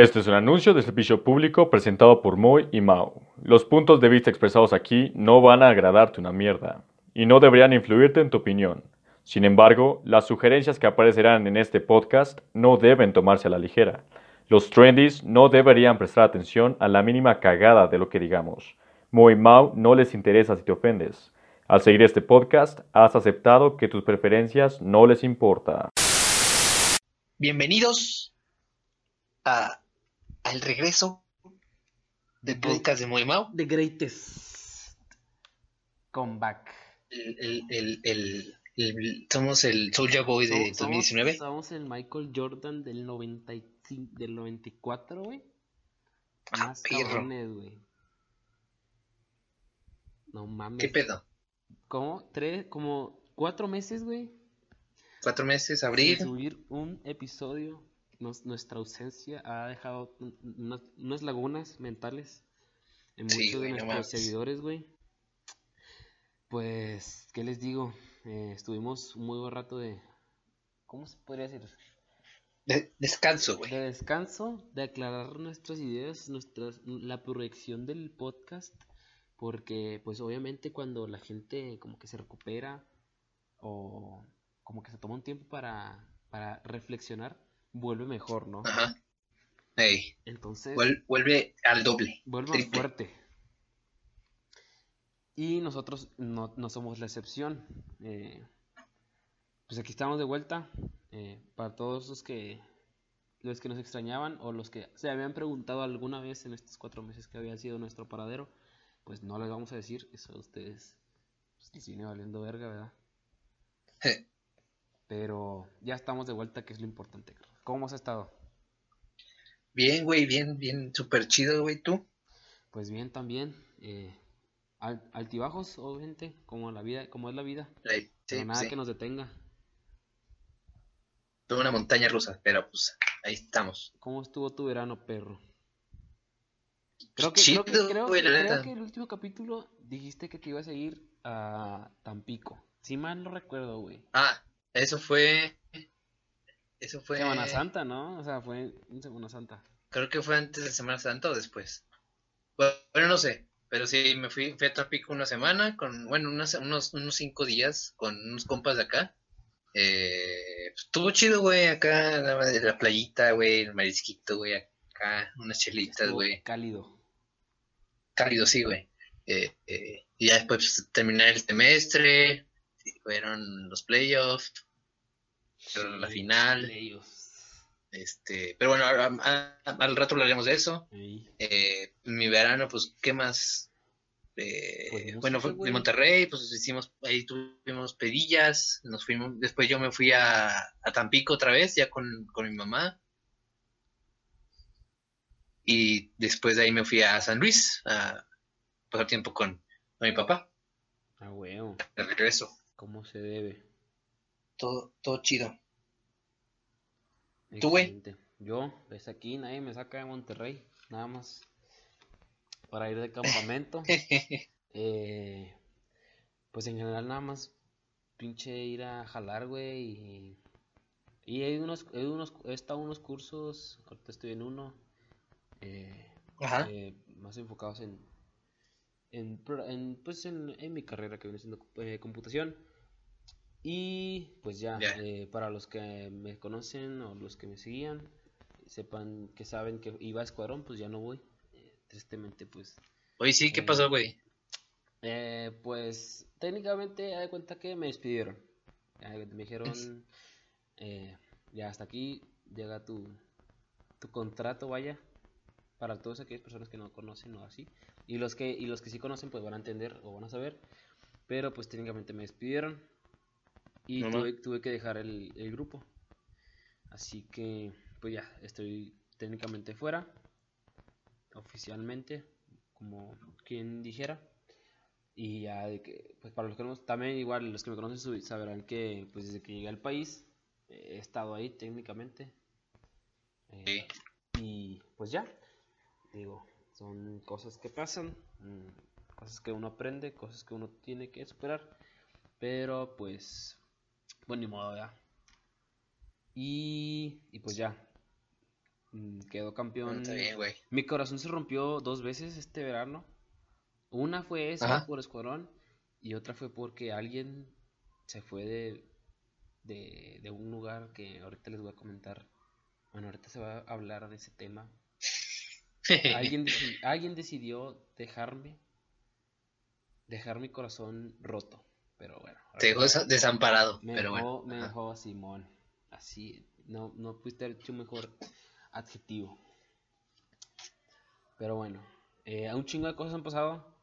Este es un anuncio de servicio público presentado por Moy y Mao. Los puntos de vista expresados aquí no van a agradarte una mierda y no deberían influirte en tu opinión. Sin embargo, las sugerencias que aparecerán en este podcast no deben tomarse a la ligera. Los trendies no deberían prestar atención a la mínima cagada de lo que digamos. Mo y Mao no les interesa si te ofendes. Al seguir este podcast, has aceptado que tus preferencias no les importa. Bienvenidos a, al regreso del podcast de Moy Mao. The Greatest Comeback. El, el, el, somos el Soulja Boy de Somos- 2019. Somos el Michael Jordan del 95, del 94, güey. Ah, Más perro. cabrones, güey. No mames. ¿Qué pedo? ¿Cómo? Tres, como cuatro meses, güey. Cuatro meses, Sin abril. subir un episodio. Nos- nuestra ausencia ha dejado un- unas, unas lagunas mentales en muchos de nuestros seguidores, güey. Pues, ¿qué les digo? Eh, estuvimos un muy buen rato de... ¿Cómo se podría decir? De- descanso, güey. De descanso, de aclarar nuestras ideas, nuestras, la proyección del podcast, porque pues obviamente cuando la gente como que se recupera o como que se toma un tiempo para, para reflexionar, vuelve mejor, ¿no? Ajá. Entonces, vuel- vuelve al doble. vuelve más fuerte. Y nosotros no, no somos la excepción. Eh, pues aquí estamos de vuelta. eh, para todos los que los que nos extrañaban o los que se habían preguntado alguna vez en estos cuatro meses que había sido nuestro paradero, pues no les vamos a decir. Eso a ustedes pues, les viene valiendo verga, ¿verdad? Pero ya estamos de vuelta, que es lo importante. ¿Cómo has estado? Bien, güey, bien, bien, súper chido, güey, tú. Pues bien, también. eh, al- altibajos, obviamente, como la vida, como es la vida. Ey, sí, Pero nada sí. que nos detenga. Toda una montaña rusa, pero pues ahí estamos. ¿Cómo estuvo tu verano, perro? Creo que, Chido, creo que, creo, güey, creo que el último capítulo dijiste que te ibas a ir a Tampico. Si mal no recuerdo, güey. Ah, eso fue. Eso fue. Semana Santa, ¿no? O sea, fue en Semana Santa. Creo que fue antes de Semana Santa o después. Bueno, no sé. Pero sí, me fui, fui a Tampico una semana, con, bueno, unas- unos, unos cinco días con unos compas de acá. Eh, pues, estuvo chido, güey, acá, la, la playita, güey, el marisquito, güey, acá, unas chelitas, Estuvo güey. cálido. Cálido, sí, güey. Eh, eh, y ya después pues, terminar el semestre, fueron los playoffs, la Sí, final, ellos. este, pero bueno, a- a- a- al rato hablaremos de eso. Ey, Eh, mi verano, pues, ¿qué más? Eh, Pues, bueno, fue de Monterrey, pues hicimos, ahí tuvimos pedillas, nos fuimos, después yo me fui a, a Tampico otra vez, ya con, con mi mamá. Y después de ahí me fui a San Luis a pasar tiempo con, con mi papá, Ah, huevo. de regreso. ¿Cómo se debe? Todo, todo chido. ¿Tú, güey? Yo, desde aquí, nadie me saca de Monterrey. Nada más para ir de campamento. Eh, pues en general nada más pinche ir a jalar, güey. Y, y hay unos, hay unos, he estado en unos cursos, ahorita estoy en uno, eh, Ajá. eh, más enfocados en, en, en, pues en, en mi carrera que viene siendo eh, computación. Y pues ya, Ya. eh, para los que me conocen o los que me seguían, sepan que saben que iba a Escuadrón, pues ya no voy. Eh, tristemente, pues Oye, sí, ¿qué Eh, pasó, güey? eh, pues técnicamente, haz de cuenta que me despidieron. Ya, Me dijeron, eh, ya hasta aquí llega tu, tu contrato, vaya, para todas aquellas personas que no conocen o así. Y los que, y los que sí conocen, pues van a entender o van a saber. Pero pues técnicamente me despidieron y No, tuve, tuve que dejar el, el grupo. Así que, pues ya, estoy técnicamente fuera, oficialmente, como quien dijera. Y ya de que, pues para los que no, también igual los que me conocen sabrán que pues desde que llegué al país eh, he estado ahí técnicamente. Eh, Sí. y pues ya, digo, son cosas que pasan, mm, cosas que uno aprende, cosas que uno tiene que superar. Pero pues, bueno, ni modo, ¿verdad? Y, y pues ya, Mm, Quedó campeón. Está bien, güey. Mi corazón se rompió dos veces este verano. Una fue esa Ajá. por Escuadrón y otra fue porque alguien se fue de, de, de un lugar que ahorita les voy a comentar. Bueno, ahorita se va a hablar de ese tema. Alguien, deci- alguien decidió dejarme, dejar mi corazón roto. Pero bueno. Te dejó desa- desamparado, Me pero dejó, bueno. me dejó Simón. Así, no, no pudiste haber hecho un mejor adjetivo. Pero bueno, eh, un chingo de cosas han pasado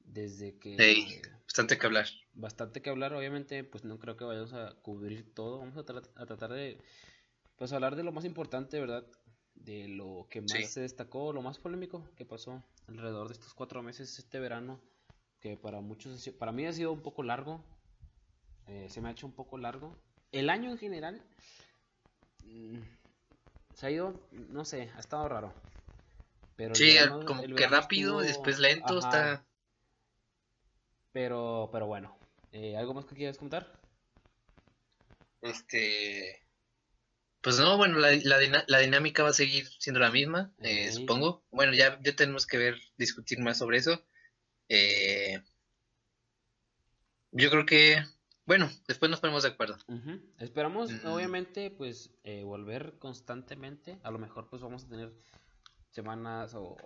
desde que. Bastante que hablar. bastante que hablar, obviamente, pues no creo que vayamos a cubrir todo. Vamos a, tra- a tratar de, pues hablar de lo más importante, ¿verdad? De lo que más Sí. se destacó, lo más polémico que pasó alrededor de estos cuatro meses, este verano, que para muchos, para mí ha sido un poco largo, eh, se me ha hecho un poco largo. El año en general mm, se ha ido, no sé, ha estado raro. Pero Sí, verano- como que rápido, estuvo- después lento, ajá, está... Pero, pero bueno, eh, ¿algo más que quieras comentar? Este... Pues no, bueno, la, la, dinámica va a seguir siendo la misma, eh, supongo. Bueno, ya, ya tenemos que ver, discutir más sobre eso. Eh, yo creo que, bueno, después nos ponemos de acuerdo. Esperamos, Mm. obviamente, pues eh, volver constantemente. A lo mejor, pues vamos a tener semanas o,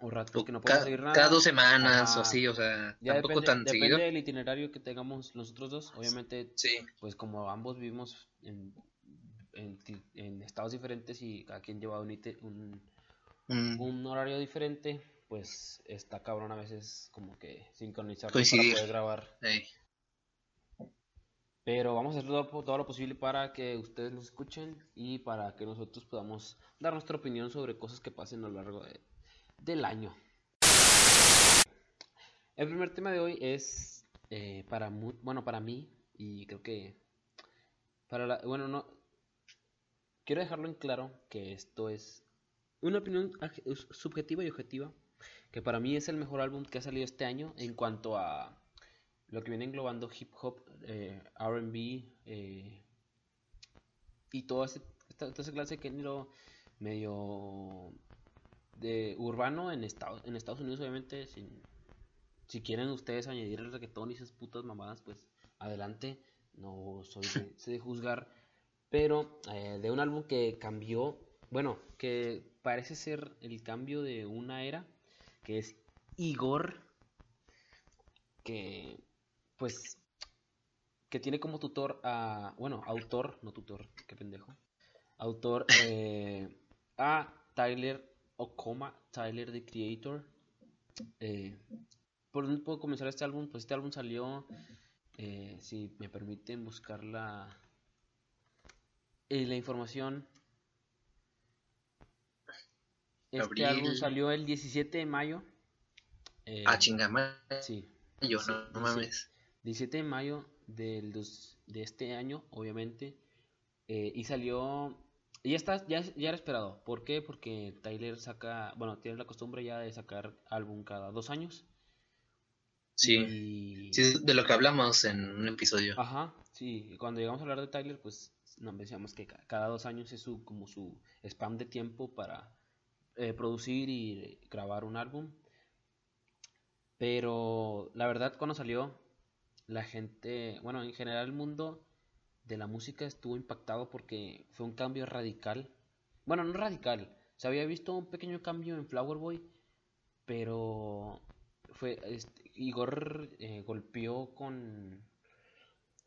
o ratos que no podemos seguir nada. cada dos semanas o así, o sea, Ya tampoco depende, tan depende seguido. del itinerario que tengamos nosotros dos. Obviamente, Sí, pues como ambos vivimos en, en, estados diferentes y cada quien lleva un, mm, un horario diferente, pues está cabrón a veces como que sincronizar para poder grabar. Pero vamos a hacer todo, todo lo posible para que ustedes nos escuchen y para que nosotros podamos dar nuestra opinión sobre cosas que pasen a lo largo de- del año. El primer tema de hoy es eh, para bueno para mí y creo que para la bueno no quiero dejarlo en claro que esto es una opinión subjetiva y objetiva que para mí es el mejor álbum que ha salido este año en cuanto a lo que viene englobando hip hop, eh, RB eh, y toda ese- esta, toda esa clase de género medio de urbano en Estados, en Estados Unidos, obviamente. sin- si quieren ustedes añadir el reggaetón y esas putas mamadas, pues adelante. No soy de, sé de juzgar. Pero eh, de un álbum que cambió, bueno, que parece ser el cambio de una era, que es Igor, que pues que tiene como tutor a, bueno, autor, no tutor, qué pendejo, autor eh, a Tyler Okoma, Tyler the Creator. Eh, ¿Por dónde puedo comenzar este álbum? Pues este álbum salió, eh, si me permiten buscar la, la información. Este Abril. álbum salió el 17 de mayo. eh, ah, chinga, ma- Sí, yo sí, no, mames. 17 de mayo del dos- de este año, obviamente. eh, y salió. Y ya está, ya, ya era esperado. ¿Por qué? Porque Tyler saca. Bueno, tiene la costumbre ya de sacar álbum cada dos años. Sí, Y. sí, de lo que hablamos en un episodio. Ajá, sí. Cuando llegamos a hablar de Tyler, pues nos decíamos que ca- cada dos años es su, como su spam de tiempo para eh, producir y grabar un álbum. Pero la verdad, cuando salió, la gente, bueno, en general el mundo de la música estuvo impactado porque fue un cambio radical. Bueno, no radical. Se había visto un pequeño cambio en Flower Boy, pero fue este, Igor eh, golpeó con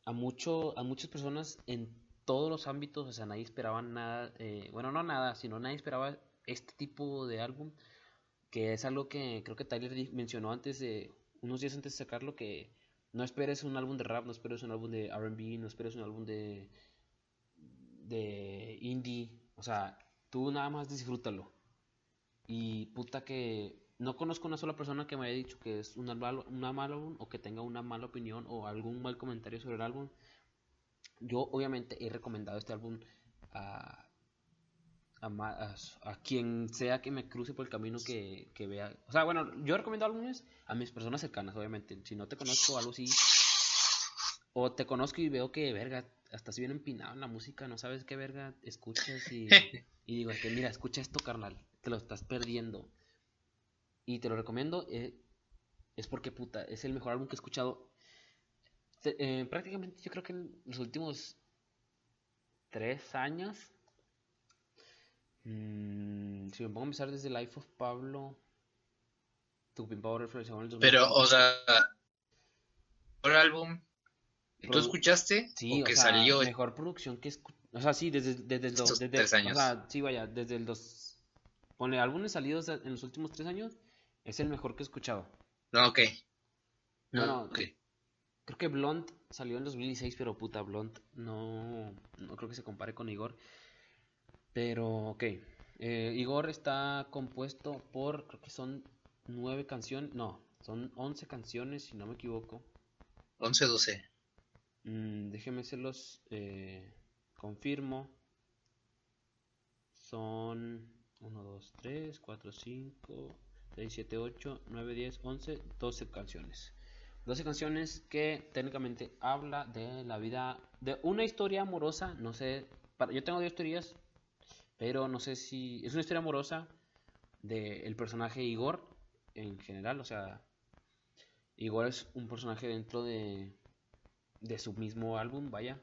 a mucho a muchas personas en todos los ámbitos, o sea, nadie esperaba nada, eh, bueno, no nada, sino nadie esperaba este tipo de álbum, que es algo que creo que Tyler mencionó antes de unos días antes de sacarlo que no esperes un álbum de rap, no esperes un álbum de R&B, no esperes un álbum de de indie, o sea, tú nada más disfrútalo. Y puta que no conozco una sola persona que me haya dicho que es una una mal álbum o que tenga una mala opinión o algún mal comentario sobre el álbum. Yo obviamente he recomendado este álbum a, a, quien sea que me cruce por el camino que, que vea. O sea, bueno, yo recomiendo álbumes a mis personas cercanas, obviamente. Si no te conozco algo así, o te conozco y veo que, verga, estás bien empinado en la música, no sabes qué verga escuchas y, y digo, que mira, escucha esto, carnal, te lo estás perdiendo. Y te lo recomiendo, eh, es porque, puta, es el mejor álbum que he escuchado. Eh, prácticamente yo creo que en los últimos tres años, mmm, si me pongo a empezar desde Life of Pablo, Tu Power Pero, o sea, el álbum ¿Tú escuchaste? Sí, o, que sea, salió. Mejor producción que O sea, sí, desde, desde el dos, desde, tres años. O sea, sí, vaya, desde el dos. Pone álbumes salidos en los últimos tres años, es el mejor que he escuchado. No, ok. No, no, okay. Creo que Blond salió en 2016, pero puta, Blond no, no creo que se compare con Igor. Pero, ok. Eh, Igor está compuesto por, creo que son nueve canciones, no, son once canciones, si no me equivoco. Once, doce. Mm, déjenme se los eh, confirmo. Son 1, 2, 3, 4, 5, 6, 7, 8, 9, 10, 11, 12 canciones. 12 canciones que técnicamente habla de la vida, de una historia amorosa, no sé, para, yo tengo dos teorías, pero no sé si es una historia amorosa del personaje Igor en general, o sea, Igor es un personaje dentro de, de su mismo álbum, vaya.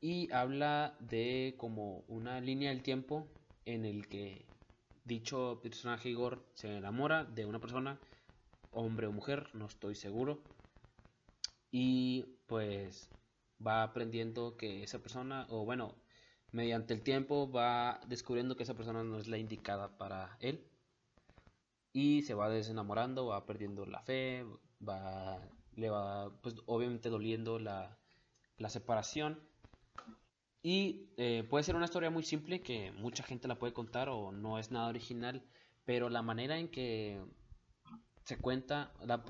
Y habla de como una línea del tiempo en el que dicho personaje Igor se enamora de una persona, hombre o mujer, no estoy seguro. Y pues va aprendiendo que esa persona, o bueno, mediante el tiempo va descubriendo que esa persona no es la indicada para él. Y se va desenamorando, va perdiendo la fe, va le va, pues obviamente doliendo la, la separación. Y eh, puede ser una historia muy simple que mucha gente la puede contar o no es nada original, pero la manera en que se cuenta, la,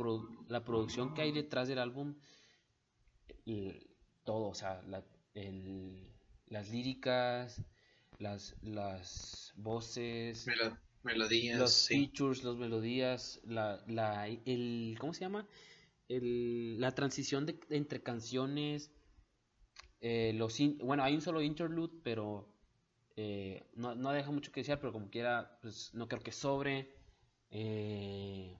la producción que hay detrás del álbum, todo, o sea, las líricas, las, las voces, melodías, los features, las melodías, la, la, el, ¿cómo se llama? el, la transición de, entre canciones, eh, los bueno, hay un solo interlude, pero eh, no, no, deja mucho que decir, pero como quiera, pues no creo que sobre. Eh,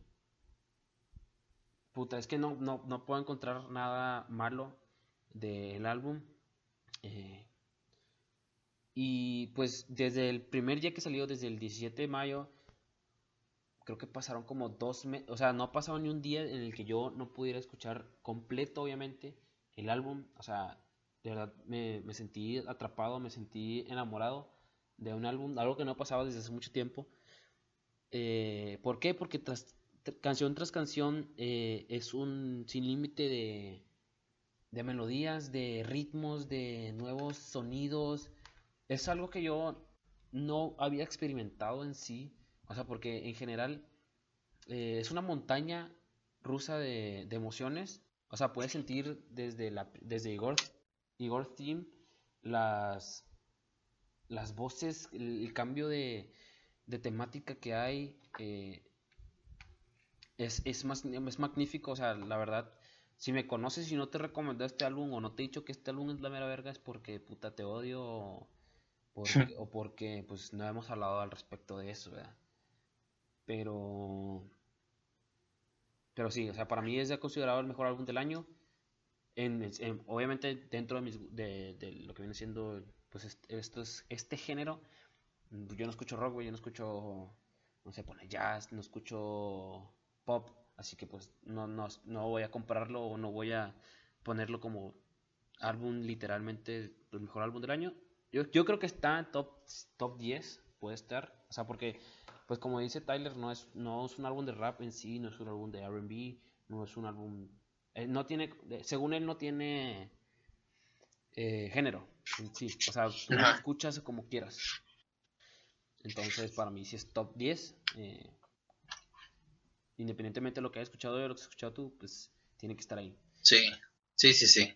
puta, es que no, no, no, puedo encontrar nada malo del álbum. Y pues desde el primer día que salió, desde el 17 de mayo, creo que pasaron como dos meses, o sea, no ha pasado ni un día en el que yo no pudiera escuchar completo, obviamente, el álbum, o sea, de verdad me, sentí atrapado, me sentí enamorado de un álbum, algo que no pasaba desde hace mucho tiempo. Eh, ¿Por qué? Porque tras, canción tras canción eh, es un sin límite de, de melodías, de ritmos, de nuevos sonidos. Es algo que yo no había experimentado en sí o sea, porque en general eh, es una montaña rusa de, emociones. O sea, puedes sentir desde, la, desde Igor, Igor Team las, las voces, el, cambio de, de, temática que hay. Eh, es, es, más, es magnífico. O sea, la verdad, si me conoces y no te recomendé este álbum o no te he dicho que este álbum es la mera verga, es porque puta te odio porque, o porque pues no hemos hablado al respecto de eso, ¿verdad? Pero. Pero sí, o sea, para mí es ya considerado el mejor álbum del año. En, obviamente dentro de, mis, de, lo que viene siendo pues esto es, este género. Yo no escucho rock, yo no escucho, no sé, pone jazz, no escucho pop, así que pues no, no, no voy a comprarlo o no voy a ponerlo como álbum literalmente el mejor álbum del año. Yo, yo creo que está top, top 10, puede estar, o sea, porque pues como dice Tyler, no es, no es un álbum de rap en sí, no es un álbum de RB, no es un álbum... Eh, no tiene, según él no tiene eh, género en sí, o sea, tú lo escuchas como quieras. Entonces, para mí, si es top 10, eh, independientemente de lo que hayas escuchado yo o lo que has escuchado tú, pues tiene que estar ahí. Sí, sí, sí, sí.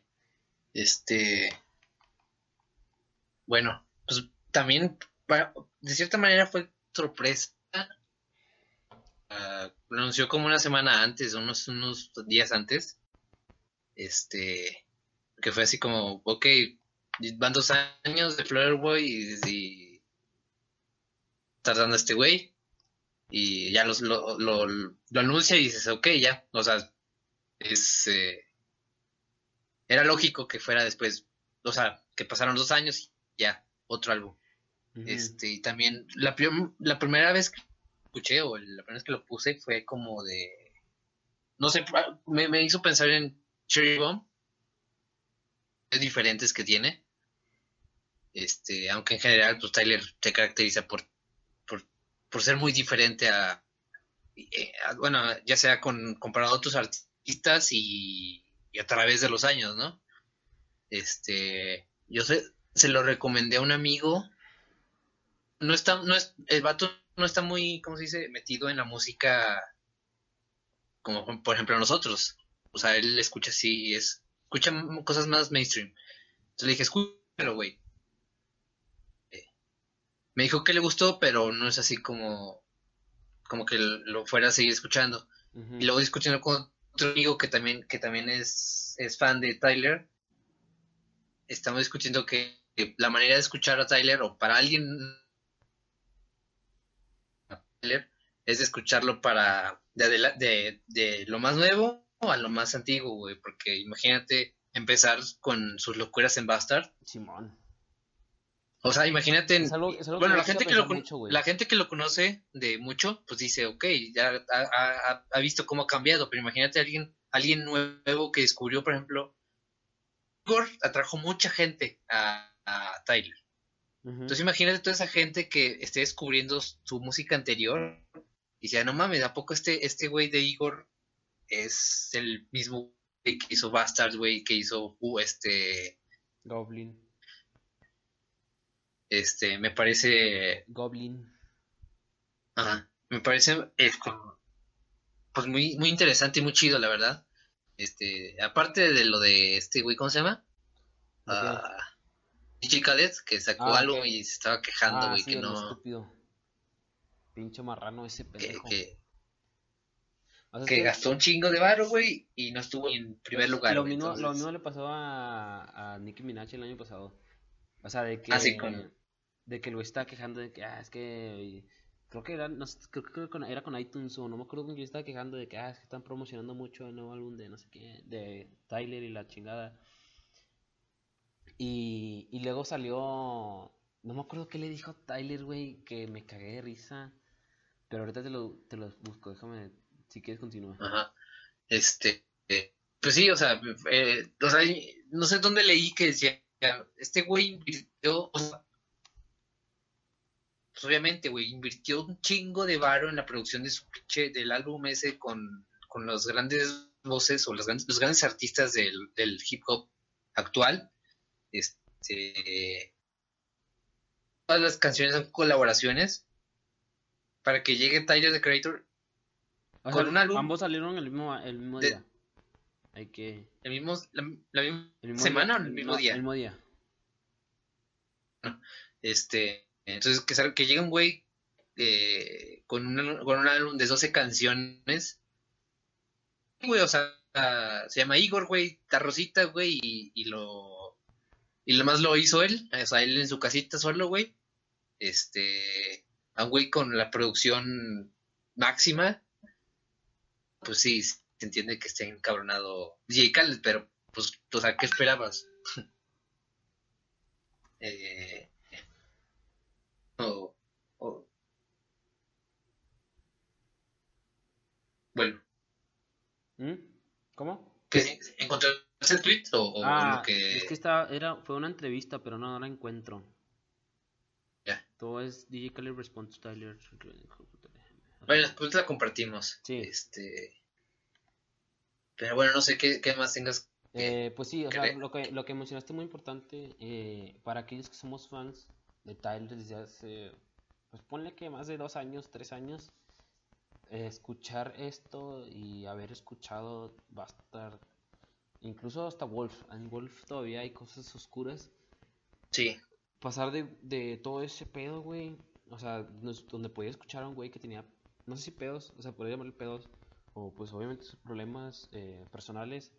Este. Bueno, pues también, de cierta manera fue sorpresa Ah, lo anunció como una semana antes, unos, unos días antes. Este. que fue así como, ok, van dos años de Flower Boy y, y tardando este güey y ya los, lo, lo, lo, anuncia y dices, ok, ya, o sea, es... Eh, era lógico que fuera después, o sea, que pasaron dos años ya, otro álbum. Este, y también la, la primera vez que escuché o la primera vez que lo puse fue como de, no sé, me, me hizo pensar en Cherry Bomb, diferentes que tiene. Este, aunque en general, pues Tyler se caracteriza por, por, ser muy diferente a, eh, bueno, ya sea con, comparado a otros artistas y, y, a través de los años, ¿no? Este, yo se, se lo recomendé a un amigo. No está, no es, el vato no está muy, ¿cómo se dice? Metido en la música como por ejemplo nosotros. O sea, él escucha así, es, escucha cosas más mainstream. Entonces le dije, escúchalo, güey. Eh, me dijo que le gustó, pero no es así como, como que lo fuera a seguir escuchando. Y luego discutiendo con otro amigo que también, que también es, es fan de Tyler. Estamos discutiendo que la manera de escuchar a Tyler, o para alguien es de escucharlo para de, de, de, lo más nuevo a lo más antiguo, güey, porque imagínate empezar con sus locuras en Bastard. Simón. O sea, imagínate, bueno, la gente que lo la gente que lo conoce de mucho, pues dice, ok, ya ha, ha, visto cómo ha cambiado, pero imagínate a alguien, alguien nuevo que descubrió, por ejemplo, Igor atrajo mucha gente a, a Tyler. Entonces imagínate toda esa gente que esté descubriendo su música anterior y decía, no mames, ¿a poco este, este güey de Igor es el mismo que hizo Bastards, güey, que hizo uh, este... Goblin. Este, me parece... Goblin. Ajá, me parece esto, pues muy, muy interesante y muy chido, la verdad. Este, aparte de lo de este güey, ¿cómo se llama? Uh, que sacó ah, algo y se estaba quejando, ah, güey, que no... Estúpido. Pinche marrano ese pendejo. que, que gastó un chingo de barro, güey, y no estuvo en primer pues, lugar. Lo, mismo, lo mismo le pasó a, a Nicki Minaj el año pasado. O sea, de que, ah, con... de que lo está quejando de que, ah, es que, creo que era, no, creo, que era con iTunes o no me acuerdo con quién estaba quejando de que, ah, que están promocionando mucho el nuevo álbum de no sé qué, de Tyler y la chingada. Y, y luego salió, no me acuerdo qué le dijo Tyler, güey, que me cagué de risa. Pero ahorita te lo, te lo busco, déjame si quieres continuar. Ajá. Este, eh, pues sí, o sea, eh, o sea, no sé dónde leí que decía, este güey pues obviamente, güey, invirtió un chingo de varo en la producción de su pinche, del álbum ese con, con las grandes voces o los grandes, los grandes artistas del, del hip hop actual. Este, todas las canciones son colaboraciones para que llegue Tyler the Creator con un álbum. Ambos salieron el mismo, el mismo día. Hay que. ¿El mismo, la, misma semana o el mismo día? El mismo día. Este. Entonces, que, que llegue un güey eh, con, un, con un álbum de 12 canciones. Güey, o sea, se llama Igor, güey, Tarrosita, güey, y, y lo. Y lo más lo hizo él, o sea, él en su casita solo, güey. Este. A un güey con la producción máxima pues sí, se entiende que esté encabronado DJ Khaled, pero pues, o sea, ¿qué esperabas? eh, o, bueno. ¿Mm? ¿Cómo? ¿Encontraste el tweet o, ah, lo que...? es que esta era, fue una entrevista, pero no, la encuentro. Ya. Todo es DJ Khaled Response Tyler. Bueno, después la compartimos. Sí. Este. Pero bueno, no sé qué, más tengas. Eh, pues sí, o sea, lo que, lo que mencionaste muy importante, eh, para aquellos que somos fans de Tyler desde hace, pues ponle que más de dos años, tres años, eh, escuchar esto y haber escuchado Bastard, incluso hasta Wolf, en Wolf todavía hay cosas oscuras. Sí. Pasar de, de todo ese pedo, güey, o sea, donde podía escuchar a un güey que tenía no sé si pedos, o sea, podría llamarle pedos, o pues obviamente sus problemas eh, personales,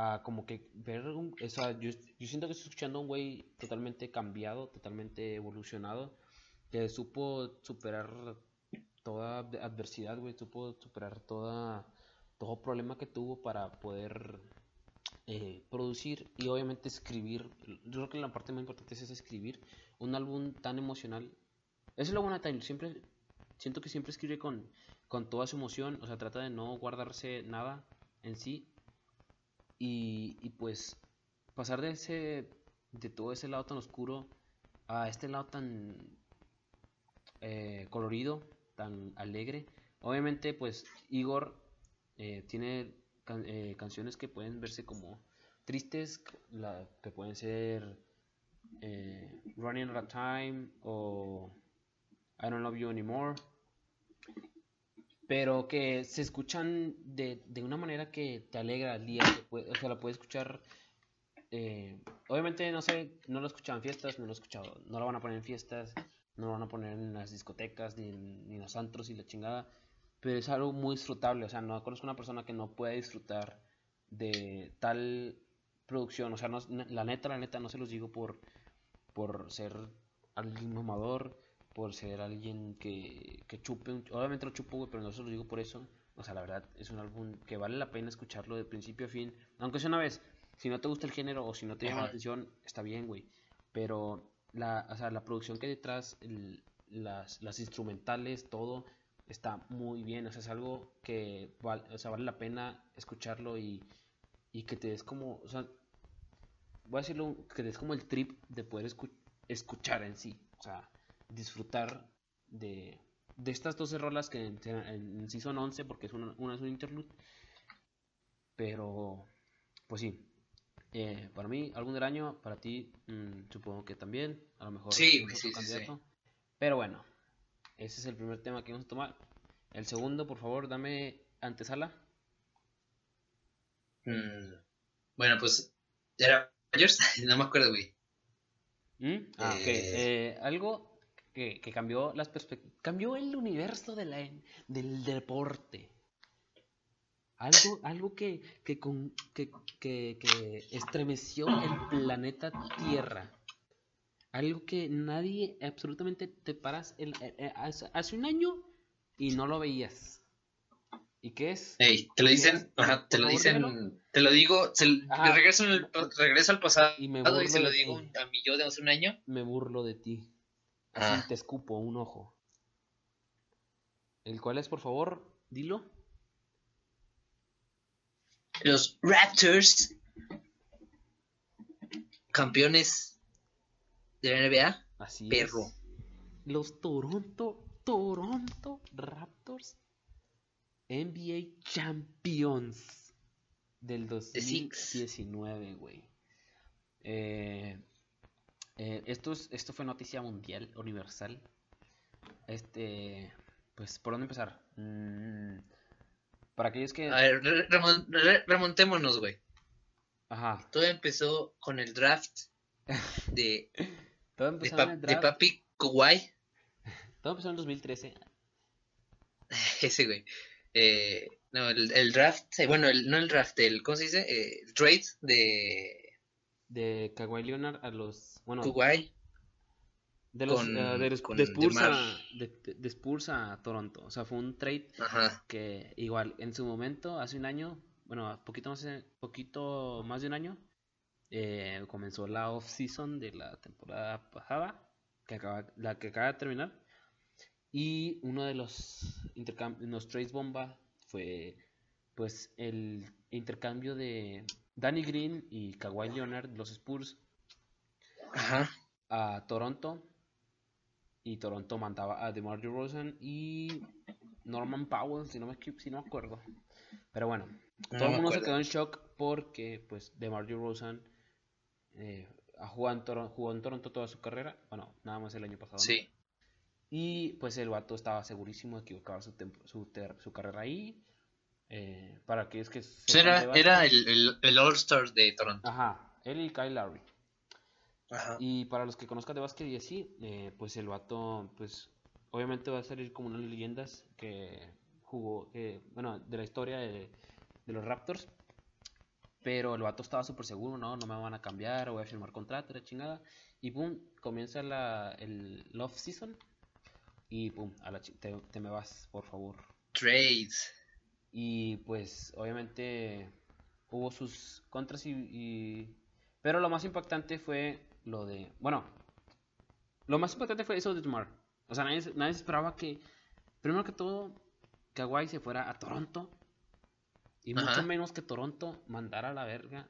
a como que ver, un, yo, yo siento que estoy escuchando a un güey totalmente cambiado, totalmente evolucionado, que supo superar toda adversidad, güey, supo superar toda, todo problema que tuvo para poder eh, producir y obviamente escribir. Yo creo que la parte más importante es escribir un álbum tan emocional. Eso es lo bueno de Tyler, siempre, siento que siempre escribe con, con toda su emoción, o sea, trata de no guardarse nada en sí y, pues pasar de ese de todo ese lado tan oscuro a este lado tan eh, colorido tan alegre. Obviamente pues Igor eh, tiene eh, canciones que pueden verse como tristes que pueden ser Running Out of Time o I Don't Love You Anymore pero que se escuchan de, de una manera que te alegra el día, o sea, la puedes escuchar, eh, obviamente no sé, no lo he escuchado en fiestas, no lo he escuchado, no lo van a poner en fiestas, no lo van a poner en las discotecas, ni en, los antros y la chingada, pero es algo muy disfrutable, o sea, no conozco una persona que no pueda disfrutar de tal producción, o sea, no, la neta, la neta, no se los digo por, por ser alguien mamador, por ser alguien que, que chupe, obviamente lo chupo, pero no se lo digo por eso. O sea, la verdad, es un álbum que vale la pena escucharlo de principio a fin. Aunque sea una vez, si no te gusta el género o si no te llama la atención, está bien, güey. Pero la, o sea, la producción que hay detrás, las, las instrumentales, todo, está muy bien. O sea, es algo que o sea, vale la pena escucharlo y, y que te des como, o sea, voy a decirlo, que te des como el trip de poder escuchar en sí. O sea, disfrutar de, de estas 12 rolas que en, sí son 11 porque es una, una es un interlude. Pero, pues sí. Eh, para mí, algún del año, para ti, mm, supongo que también. A lo mejor sí, sí, candidato. Pero bueno, ese es el primer tema que vamos a tomar. El segundo, por favor, dame antesala. Mm, bueno, pues era no me acuerdo, güey. ¿Mm? Ah, ok. Eh, eh, algo que, cambió las perspectivas, cambió el universo de la, del deporte. Algo, algo que, que, con, que, que, estremeció el planeta Tierra. Algo que nadie, absolutamente te paras el, eh, eh, hace un año y no lo veías. ¿Y qué es? te lo dicen, te lo dicen, te lo digo, regreso, regreso al pasado y, me y se lo digo a mi yo de hace un año. Me burlo de ti. Así ah. te escupo un ojo. ¿El cual es, por favor? Dilo. Los Raptors, campeones de la NBA. Así Perro. Los Toronto, Toronto Raptors, NBA Champions del 2019, güey. Eh, eh, esto, es, esto fue noticia mundial, universal. Este, pues, ¿por dónde empezar? Mm, para aquellos que... A ver, remontémonos, güey. Ajá. Todo empezó con el draft de... Todo empezó de, el draft. de Papi Kawhi. Todo empezó en 2013. Ese, güey. Eh, no, el, draft, eh, bueno, el, no el draft, el, ¿cómo se dice? Eh, el trade de... De Kawhi Leonard a los bueno, De los eh, de, Spurs a, de, Spurs a, Toronto. O sea, fue un trade que igual en su momento, hace un año, bueno, poquito más, poquito más de un año, eh, comenzó la off-season de la temporada pasada, que acaba, la que acaba de terminar. Y uno de los, los trades bomba fue pues el intercambio de Danny Green y Kawhi Leonard, los Spurs, a Toronto. Y Toronto mandaba a DeMar DeRozan y Norman Powell, si no me, si no me acuerdo. Pero bueno, todo el mundo se quedó en shock porque pues DeMar DeRozan eh, jugó, en jugó en Toronto toda su carrera. Bueno, nada más el año pasado. Sí. Y pues el vato estaba segurísimo de que iba a acabar su, su, su carrera ahí. Eh, para que es que... Era, era el, el, el All-Star de Toronto. Ajá, él y Kyle Lowry. Y para los que conozcan de básquet y así, eh, pues el vato, pues obviamente va a salir como unas leyendas que jugó, bueno, de la historia de, los Raptors. Pero el vato estaba súper seguro, no, no me van a cambiar, voy a firmar contrato, la chingada. Y pum, comienza la, el Love Season. Y pum, a la te, te me vas, por favor. Trades. Y pues, obviamente, hubo sus contras y, Pero lo más impactante fue lo de... Bueno, lo más impactante fue eso de Tomar. O sea, nadie, nadie esperaba que... Primero que todo, Kawhi se fuera a Toronto. Y mucho menos que Toronto mandara a la verga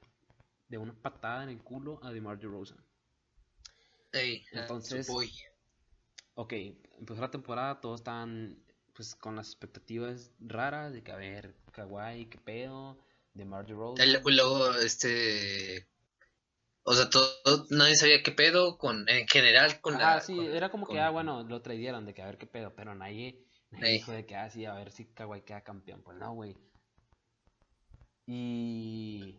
de una patada en el culo a DeMar DeRozan. Hey, Entonces, ok, empezó la temporada, todos estaban pues con las expectativas raras de que a ver, Kawhi, qué pedo, DeMar DeRozan. Luego, este... O sea, todo, nadie sabía qué pedo con, en general con ah, sí, era como que, ah, bueno, lo traidieron de que a ver qué pedo, pero nadie, dijo de que, ah, sí, a ver si Kawhi queda campeón. Pues no, güey. Y,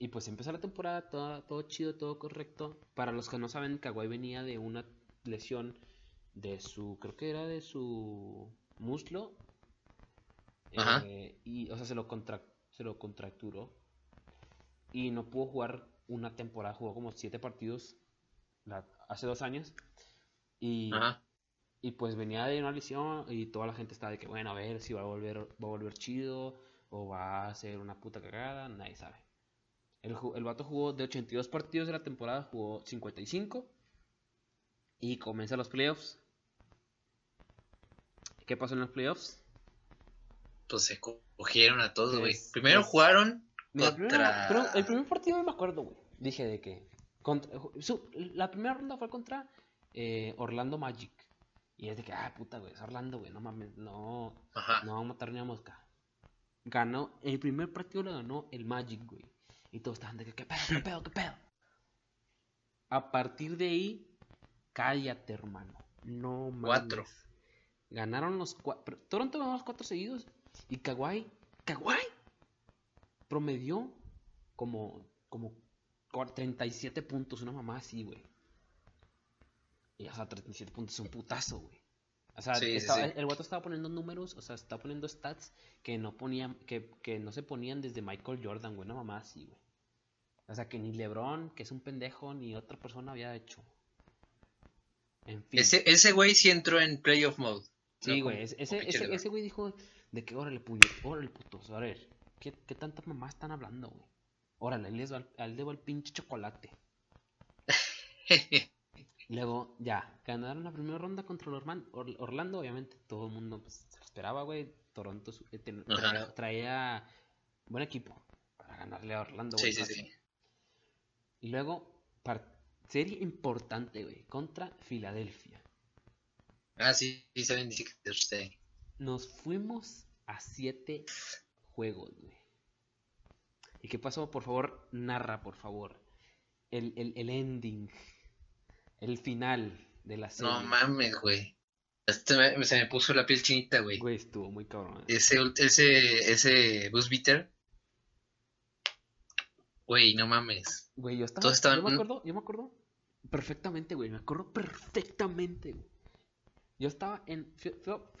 y pues empezó la temporada, todo, todo chido, todo correcto. Para los que no saben, Kawhi venía de una lesión de su, creo que era de su muslo. Eh, y, o sea, se lo, contra, se lo contracturó. Y no pudo jugar una temporada, jugó como siete partidos hace dos años. Y, y pues venía de una lesión y toda la gente estaba de que, bueno, a ver si va a volver, va a volver chido o va a ser una puta cagada, nadie sabe. El, el vato jugó de 82 partidos de la temporada, jugó 55 y comienza los playoffs. ¿Qué pasó en los playoffs? Pues se cogieron a todos, güey. Primero jugaron contra... pero el primer partido me acuerdo, güey. Dije de que... la primera ronda fue contra eh, Orlando Magic. Y es de que, ah, puta, güey, es Orlando, güey, no mames, no, no vamos a matar ni a mosca ganó, el primer partido lo ganó el Magic, güey. Y todos estaban de que, ¿qué pedo, qué pedo, qué pedo? A partir de ahí, cállate, hermano. No mames. Cuatro. Ganaron los cuatro. Toronto ganó los cuatro seguidos. Y Kawhi, Kawhi, promedió como, como 37 puntos, una mamá así, güey. Y o sea, 37 puntos es un putazo, güey. O sea, el guato estaba poniendo números, o sea, estaba poniendo stats que no ponían, que, que no se ponían desde Michael Jordan, güey, una mamá así, güey. O sea, que ni LeBron, que es un pendejo, ni otra persona había hecho. En fin. Ese, ese güey sí entró en playoff mode. Sí, güey, ese, ese, ese, güey dijo de que órale, puñet, órale, putos, a ver, ¿qué, qué tantas mamás están hablando, güey? Órale, les va, al debo el pinche chocolate. Luego, ya, ganaron la primera ronda contra Orlando. Obviamente, todo el mundo pues, se esperaba, güey. Toronto eh, traía, buen equipo para ganarle a Orlando. Sí, sí, sí. Y luego, serie importante, güey, contra Filadelfia. Ah, sí, sí, saben usted. Nos fuimos a siete juegos, güey. ¿Y qué pasó? Por favor, narra, por favor. El, el, el ending el final de la serie. No mames, güey. Este se me puso la piel chinita, güey. Güey, estuvo muy cabrón. Eh. Ese, ese, ese bus beater. Güey, no mames. Güey, yo estaba. Estaban... Yo me acuerdo, yo me acuerdo perfectamente, güey. Me acuerdo perfectamente, güey. Yo estaba en. Fui,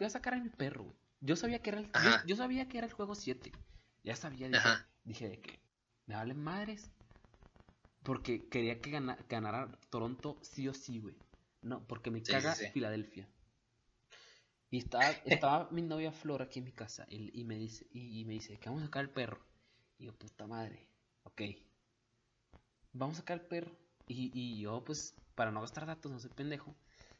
a sacar a mi perro, güey. Yo sabía que era el. Yo, sabía que era el juego 7. Ya sabía, dije, dije de que. Me valen madres. Porque quería que ganara Toronto sí o sí, güey. No, porque me caga Filadelfia. Y estaba, estaba mi novia Flor aquí en mi casa y, me dice, y, me dice que vamos a sacar el perro. Y yo, puta madre, ok. Vamos a sacar el perro. Y, y yo, pues, para no gastar datos, no soy pendejo,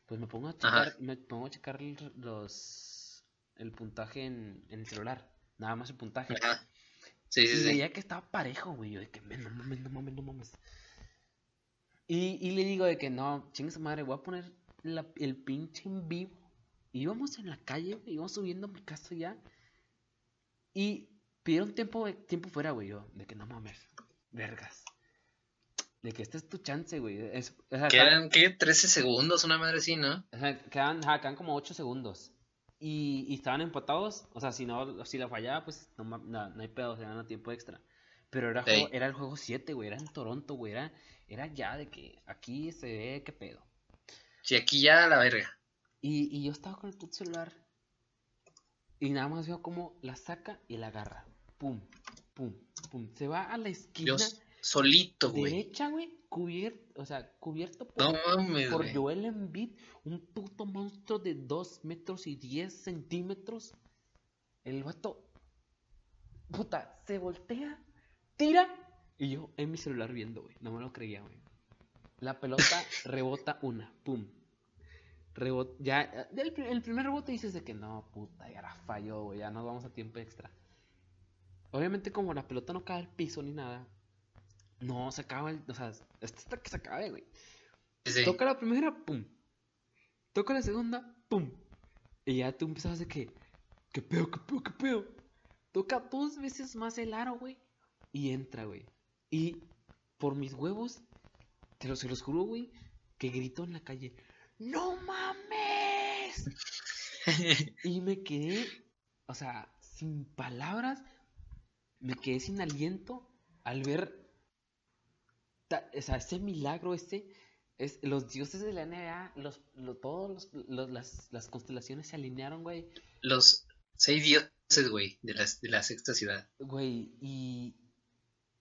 pues me pongo a checar, me pongo a checar los el puntaje en, en el celular. Nada más el puntaje. Sí, sí, y veía que estaba parejo, güey. Yo de que, no mames, no mames, no mames. Y, y le digo de que no, chingue su madre, voy a poner el pinche en vivo. Y íbamos en la calle, íbamos subiendo a mi casa ya. Y pidieron tiempo, tiempo fuera, güey. Yo, de que no mames, vergas. De que este es tu chance, güey. Es, quedan, ¿qué? 13 segundos, una madre así, ¿no? O sea, quedan, quedan como 8 segundos. Y, y, estaban empatados. O sea, si no, si la fallaba, pues no, no, hay pedo, se gana tiempo extra. Pero era, era el juego 7, güey. Era en Toronto, güey. Era, era ya de que aquí se ve qué pedo. Sí, aquí ya la verga. Y, y yo estaba con el celular. Y nada más veo cómo la saca y la agarra. Pum. pum, pum. Se va a la esquina Dios, solito, güey. derecha, güey, cubierto, o sea, cubierto por, No mames, por. Joel Embiid, un puto monstruo de 2 metros y 10 centímetros. El vato, puta, se voltea, tira, y yo en mi celular viendo, güey, no me lo creía, güey. La pelota rebota una, pum. Rebot ya, el, el primer rebote dices de que no, puta, ya la falló, güey, ya nos vamos a tiempo extra. Obviamente como la pelota no cae al piso ni nada, no se acaba el, o sea, este hasta que se acabe, güey. Sí. Toca la primera, pum. Toca la segunda, pum. Y ya tú empiezas de que, ¿qué pedo, qué pedo, qué pedo? Toca dos veces más el aro, güey. Y entra, güey. Y por mis huevos, te lo, se los juro, güey, que grito en la calle, ¡No mames! Y me quedé, o sea, sin palabras, me quedé sin aliento al ver, ta- o sea, ese milagro, ese, es, los dioses de la NBA, los, lo- todos los- los- las, las constelaciones se alinearon, güey, Los seis dioses, güey, de la, de la sexta ciudad. güey, y,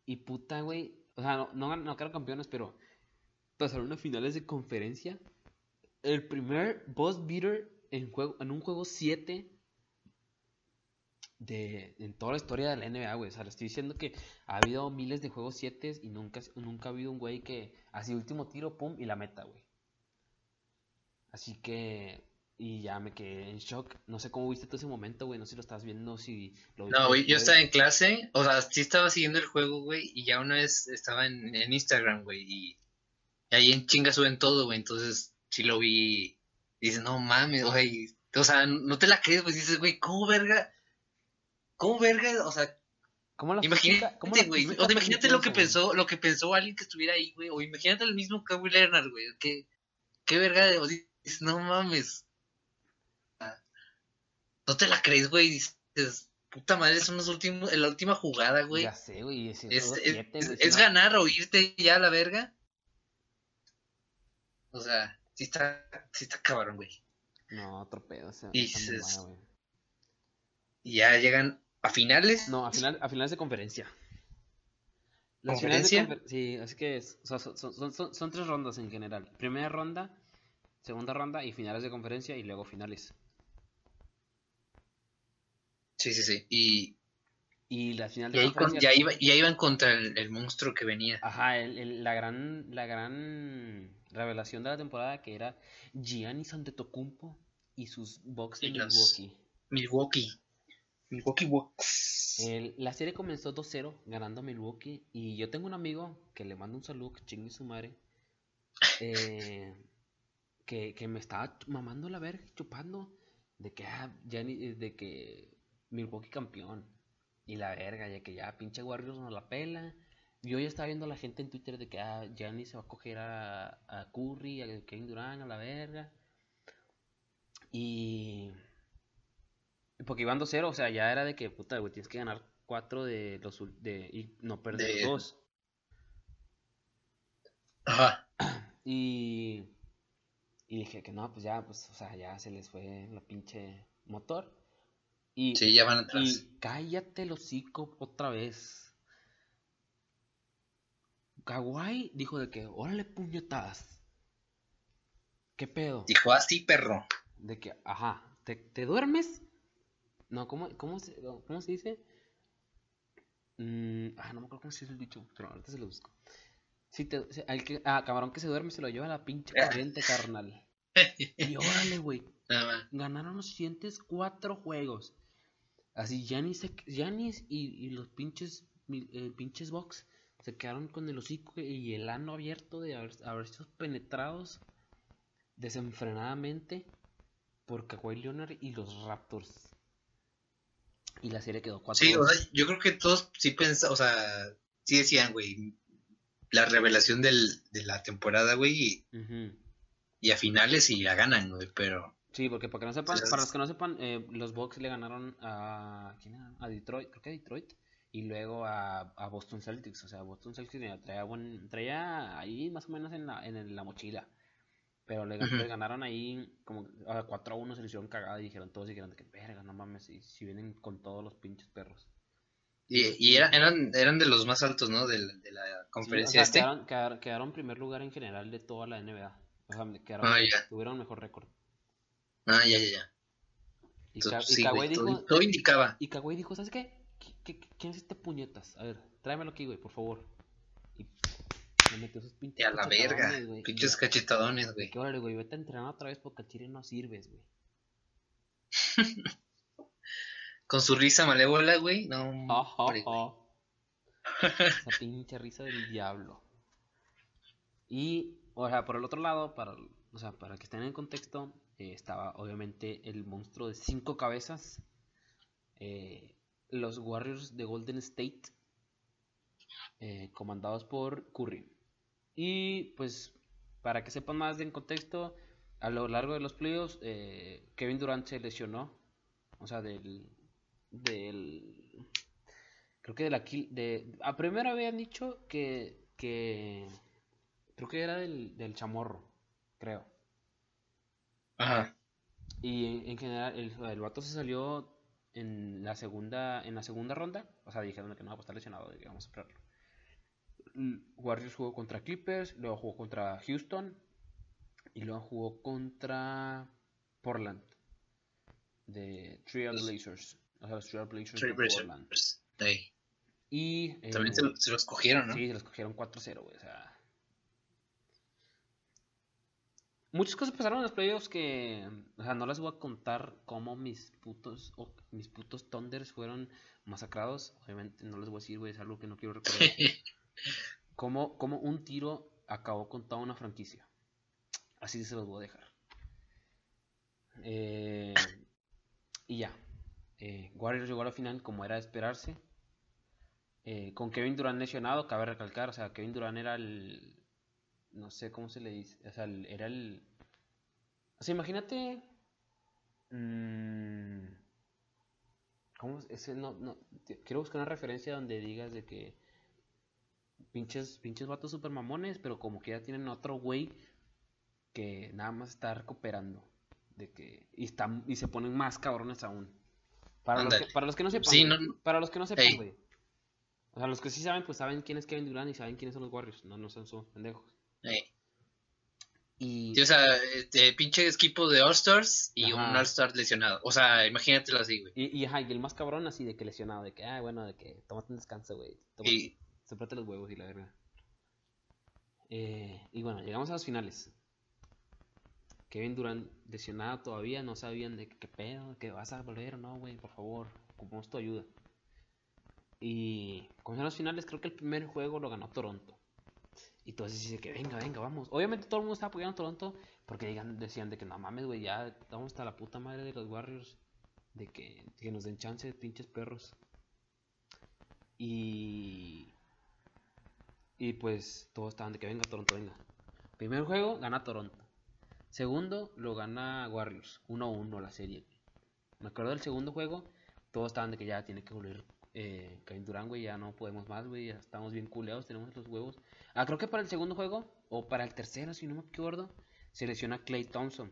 y puta, güey, o sea, no, no quedaron campeones, pero pasaron a finales de conferencia, el primer boss beater en, juego, en un juego 7 de, en toda la historia de la NBA, güey. O sea, le estoy diciendo que ha habido miles de juegos 7 y nunca, nunca ha habido un güey que así último tiro, pum, y la meta, güey. Así que, y ya me quedé en shock. No sé cómo viste todo ese momento, güey. No sé si lo estás viendo, si lo viste No, güey, yo estaba en clase, o sea, sí estaba siguiendo el juego, güey, y ya una vez estaba en, en Instagram, güey, y, y ahí en chinga suben todo, güey, entonces sí lo vi, y dices, no mames, güey, o sea, no te la crees, güey, dices, güey, ¿cómo verga? ¿Cómo verga? O sea, ¿Cómo la imagínate, cómo güey, o sea, imagínate lo que pensó, lo que pensó alguien que estuviera ahí, güey, o imagínate el mismo Kawhi Leonard, güey, que, qué verga, de- o dices, no mames, Ah, no te la crees, güey, dices, puta madre, son los últimos, la última jugada, güey? Ya sé, güey. Es, Es, juego es- siete, es- güey, es si no- ganar o irte ya a la verga. O sea, sí está, sí está cabrón, güey. No, otro pedo. Sea, Y dices- güey. Y ya llegan a finales. No, a, final, a finales de conferencia. Las finales ¿Conferencia? de confer- sí, así que es, son, son- son- tres rondas en general. Primera ronda, segunda ronda y finales de conferencia y luego finales. Sí, sí, sí. Y, Y las finales y de con- conferencia. ya, iba, ya iban contra el, el monstruo que venía. Ajá, el- el- la gran la gran revelación de la temporada que era Giannis Antetokounmpo y sus Bucks de Y Milwaukee. Milwaukee. Milwaukee Bucks. La serie comenzó 2-0 ganando Milwaukee y yo tengo un amigo que le mando un saludo, que chingue su madre, eh, que, que me estaba mamando la verga, chupando, de que, ah, Gianni- eh, de que Milwaukee campeón y la verga, ya que ya pinche Warriors nos la pela. Yo ya estaba viendo a la gente en Twitter de que ah, Gianni se va a coger a, a Curry, a Kevin Durant, a la verga. Y porque iban 2-0, o sea, ya era de que, puta, güey, tienes que ganar 4 de los de y no perder De- 2. Ajá. Y y dije que no, pues ya, pues, o sea, ya se les fue la pinche motor. Y, Sí, ya van atrás. y cállate el hocico otra vez. Kawhi dijo de que, órale puñetadas. ¿Qué pedo? Dijo así, perro. De que, ajá, ¿te, te duermes? No, ¿cómo, cómo, se, cómo se dice? Mm, ah, no me acuerdo cómo se dice el dicho, pero ahorita se lo busco. Si te, si- al que, ah, camarón que se duerme se lo lleva a la pinche corriente, carnal. Y órale, güey. Más. Ganaron los siguientes cuatro juegos. Así, Giannis, se- Giannis y, y los pinches, eh, pinches Bucks se quedaron con el hocico y el ano abierto de haber, haber sido penetrados desenfrenadamente por Kawhi Leonard y los Raptors. Y la serie quedó 4 Sí, o sea, yo creo que todos sí pensaban, o sea, sí decían, güey, la revelación del, de la temporada, güey, y, y a finales y la ganan, güey, pero Sí, porque para que no sepan, para los que no sepan, eh, los Bucks le ganaron a, ¿quién era? a Detroit, creo que a Detroit, y luego a, a Boston Celtics, o sea, Boston Celtics traía, buen, traía ahí más o menos en la, en la mochila, pero le, ganaron ahí como a 4 a 1 se le hicieron cagada y dijeron todos, dijeron de que verga, no mames, si, si vienen con todos los pinches perros. Y, y eran, eran de los más altos, ¿no? De, de la conferencia este. Quedaron, quedaron, primer lugar en general de toda la NBA. O sea, quedaron, ah, tuvieron mejor récord. Ah, ya, ya, ya. Y, Kawhi dijo, todo, indicaba. Y Kawhi dijo, ¿sabes qué? quién es este puñetas? A ver, tráemelo aquí, güey, por favor. Me metió esos pinches. Y a la verga. Pinches cachetadones, güey. Que órale, güey, vete a entrenar otra vez porque al chile no sirves, güey. Con su risa malévola, güey. No. Esa pinche risa del diablo. Y, o sea, por el otro lado, para, o sea, para que estén en contexto, eh, estaba obviamente el monstruo de cinco cabezas. Eh, los Warriors de Golden State. Eh, comandados por Curry. Y pues, para que sepan más en contexto, a lo largo de los playoffs, Kevin Durant se lesionó. O sea, del, del creo que de la de a primero habían dicho que que creo que era del, del chamorro creo. Ajá. Y en, general el, el vato se salió en la segunda en la segunda ronda. O sea dijeron que no va a estar lesionado a esperarlo Warriors jugó contra Clippers luego jugó contra Houston y luego jugó contra Portland de Trial Blazers o sea, los Trailblazers Y. También se, los cogieron, ¿no? Sí, se los cogieron 4-0, güey. O sea. Muchas cosas pasaron en los playoffs que. O sea, no les voy a contar cómo mis putos. mis putos Thunders fueron masacrados. Obviamente no les voy a decir, güey, es algo que no quiero recordar. como, un tiro acabó con toda una franquicia. Así se los voy a dejar. Eh, y ya. Eh, Warriors llegó a la final como era de esperarse. Eh, con Kevin Durant lesionado, cabe recalcar, o sea, Kevin Durant era el... No sé cómo se le dice, o sea, era el... O sea, imagínate... Mmm, ¿Cómo? Ese no, no, quiero buscar una referencia donde digas de que pinches, pinches vatos super mamones, pero como que ya tienen otro güey que nada más está recuperando. De que, y, están, y se ponen más cabrones aún. Para, los que, para los que no sepan, para los que no sepan, güey. O sea, los que sí saben, pues saben quién es Kevin Durant y saben quiénes son los Warriors. No, no son sus pendejos. Y... o sea, este, pinche equipo de All-Stars y un All-Star lesionado. O sea, imagínatelo así, güey. Y, y, y el más cabrón así de que lesionado, de que, ah, bueno, de que tómate un descanso, güey. Y... los huevos y la verdad. Eh, y bueno, llegamos a los finales. Kevin Durant lesionado todavía, no sabían de qué pedo, que vas a volver o no, güey, por favor, ocupamos tu ayuda. Y con los finales, creo que el primer juego lo ganó Toronto. Y entonces dice que venga, venga, vamos. Obviamente todo el mundo estaba apoyando a Toronto porque decían de que no mames, güey, ya estamos hasta la puta madre de los Warriors. De que, que nos den chance de pinches perros. Y. Y pues todos estaban de que venga, Toronto, venga. Primer juego, gana Toronto. Segundo, lo gana Warriors. 1-1 la serie. Me acuerdo del segundo juego. Todos estaban de que ya tiene que volver eh, Durant, güey. Ya no podemos más, güey. Ya estamos bien culeados. Tenemos los huevos. Ah, creo que para el segundo juego. O para el tercero, si no me acuerdo. Se lesiona Clay Thompson.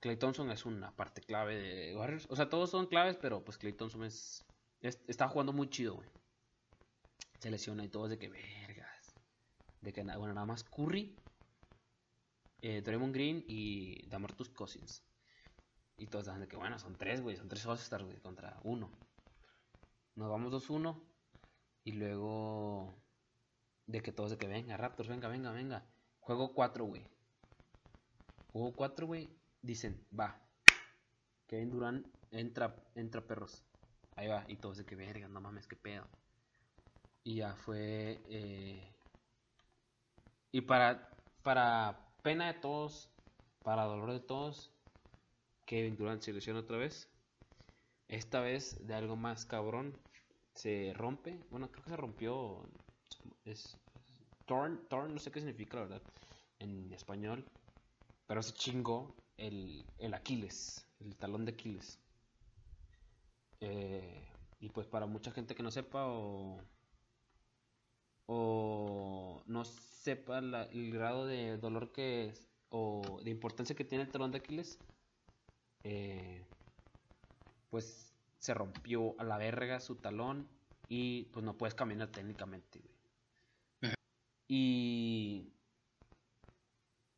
Clay Thompson es una parte clave de Warriors. O sea, todos son claves, pero pues Clay Thompson es, está jugando muy chido, güey. Se lesiona y todos de que vergas. De que bueno, nada más Curry eh, Draymond Green y Damartus Cousins. Y todos de que, bueno, son tres, güey, son tres All-Stars, güey, contra uno. Nos vamos 2-1. Y luego, de que todos de que venga, Raptors, venga, venga, venga. Juego 4, güey. Juego 4, güey. Dicen, va. Kevin Durant entra, entra perros. Ahí va. Y todos de que verga, no mames, qué pedo. Y ya fue. Eh... Y para, para pena de todos, para dolor de todos, Kevin Durant se lesiona otra vez. Esta vez de algo más cabrón. Se rompe. Bueno, creo que se rompió. Es, torn, torn, no sé qué significa la verdad en español. Pero se chingó el, el Aquiles, el talón de Aquiles. Eh, y pues para mucha gente que no sepa o, o no sepa el grado de dolor que es, o de importancia que tiene el talón de Aquiles, eh, pues se rompió a la verga su talón y pues no puedes caminar técnicamente, güey. Y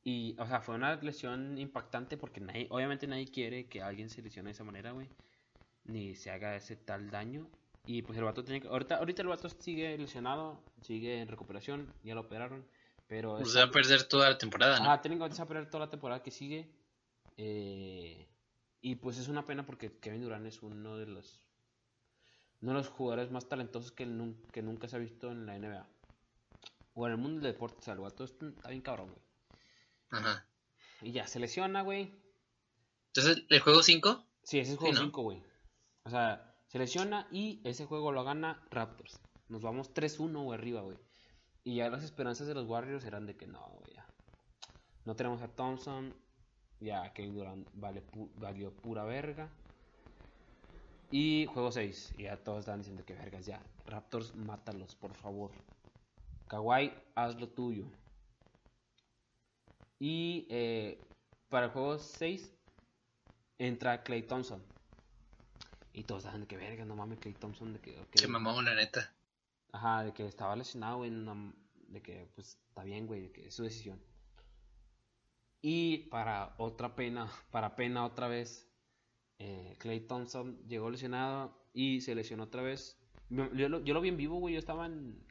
y, o sea, fue una lesión impactante porque nadie, obviamente nadie quiere que alguien se lesione de esa manera, güey. Ni se haga ese tal daño. Y pues el vato tiene que... Ahorita, ahorita el vato sigue lesionado, sigue en recuperación, ya lo operaron. Pero... Pues va a perder toda la temporada, ¿no? Ah, tienen que perder toda la temporada que sigue. Eh, y pues es una pena porque Kevin Durant es uno de los... Uno de los jugadores más talentosos que, que nunca se ha visto en la NBA. O en el mundo del deporte, o sea, el vato está bien cabrón, güey. Ajá. Y ya, se lesiona, güey. Entonces, ¿el juego 5? Sí, ese es el juego 5, güey. O sea, se lesiona y ese juego lo gana Raptors. Nos vamos 3-1, güey, arriba, güey. Y ya las esperanzas de los Warriors eran de que no, güey. No tenemos a Thompson. Ya Kevin Durant valió pura verga. Y juego 6. Y ya todos están diciendo que vergas, ya. Raptors, mátalos, por favor. Kawhi, haz lo tuyo. Y eh, para el juego 6 entra Clay Thompson. Y todos saben de que verga, no mames, Clay Thompson. De que, Se mamó la neta. Ajá, de que estaba lesionado, güey. de que, pues, está bien, güey, de que es su decisión. Y para otra pena, para pena otra vez, eh, Clay Thompson llegó lesionado y se lesionó otra vez. Yo lo, yo lo vi en vivo, güey. Yo estaba en,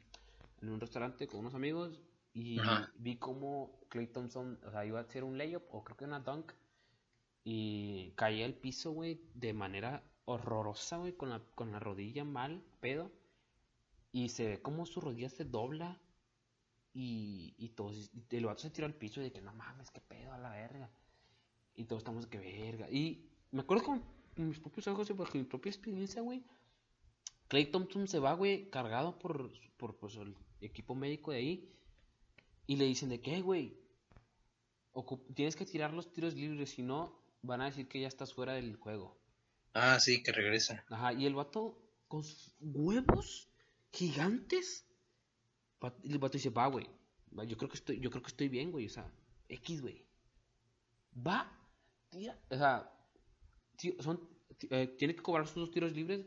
en un restaurante con unos amigos y vi como Clay Thompson, o sea, iba a hacer un layup o creo que una dunk. Y caía al piso, güey, de manera horrorosa, güey, con la, con la rodilla mal, pedo. Y se ve como su rodilla se dobla. Y, y todos, y el vato se tiró al piso y de que no mames, qué pedo a la verga. Y todos estamos de que verga. Y me acuerdo con mis propios ojos y por mi propia experiencia, güey. Clay Thompson se va, güey, cargado por, por pues, el equipo médico de ahí. Y le dicen de que, güey, tienes que tirar los tiros libres, si no, van a decir que ya estás fuera del juego. Ah, sí, que regresa. Ajá, y el vato con huevos gigantes. El vato dice, va, güey. Yo creo que estoy, yo creo que estoy bien, güey. O sea, X, güey. Va, tira. O sea, son, eh, tiene que cobrar sus dos tiros libres.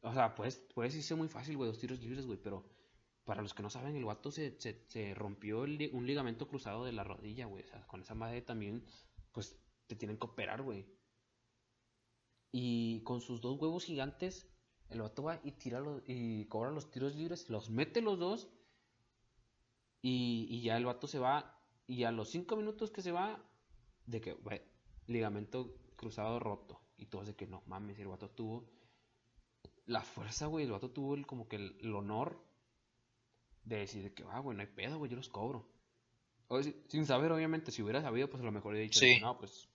O sea, puedes, puedes irse muy fácil, güey, dos tiros libres, güey, pero para los que no saben, el vato se, se, rompió un ligamento cruzado de la rodilla, güey. O sea, con esa madre también, pues te tienen que operar, güey. Y con sus dos huevos gigantes, el vato va y tira los, y cobra los tiros libres, los mete los dos. Y, y ya el vato se va. Y a los cinco minutos que se va, de que, güey, ligamento cruzado roto. Y todos de que no mames, el vato tuvo la fuerza, güey. El vato tuvo el, como que el honor de decir que, ah, güey, no hay pedo, güey, yo los cobro. sin saber, obviamente, si hubiera sabido, pues a lo mejor he dicho, no, pues,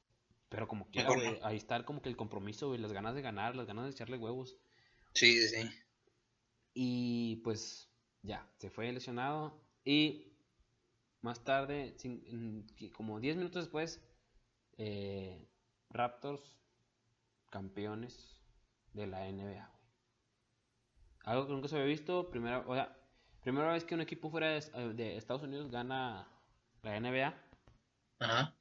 pero como quiera, güey, ahí está como que el compromiso, güey, las ganas de ganar, las ganas de echarle huevos. Sí, sí. Y pues, ya, se fue lesionado y más tarde, como 10 minutos después, eh, Raptors, campeones de la NBA, güey. Algo que nunca se había visto, primera, o sea, Primera vez que un equipo fuera eh, de, Estados Unidos gana la NBA. Ajá.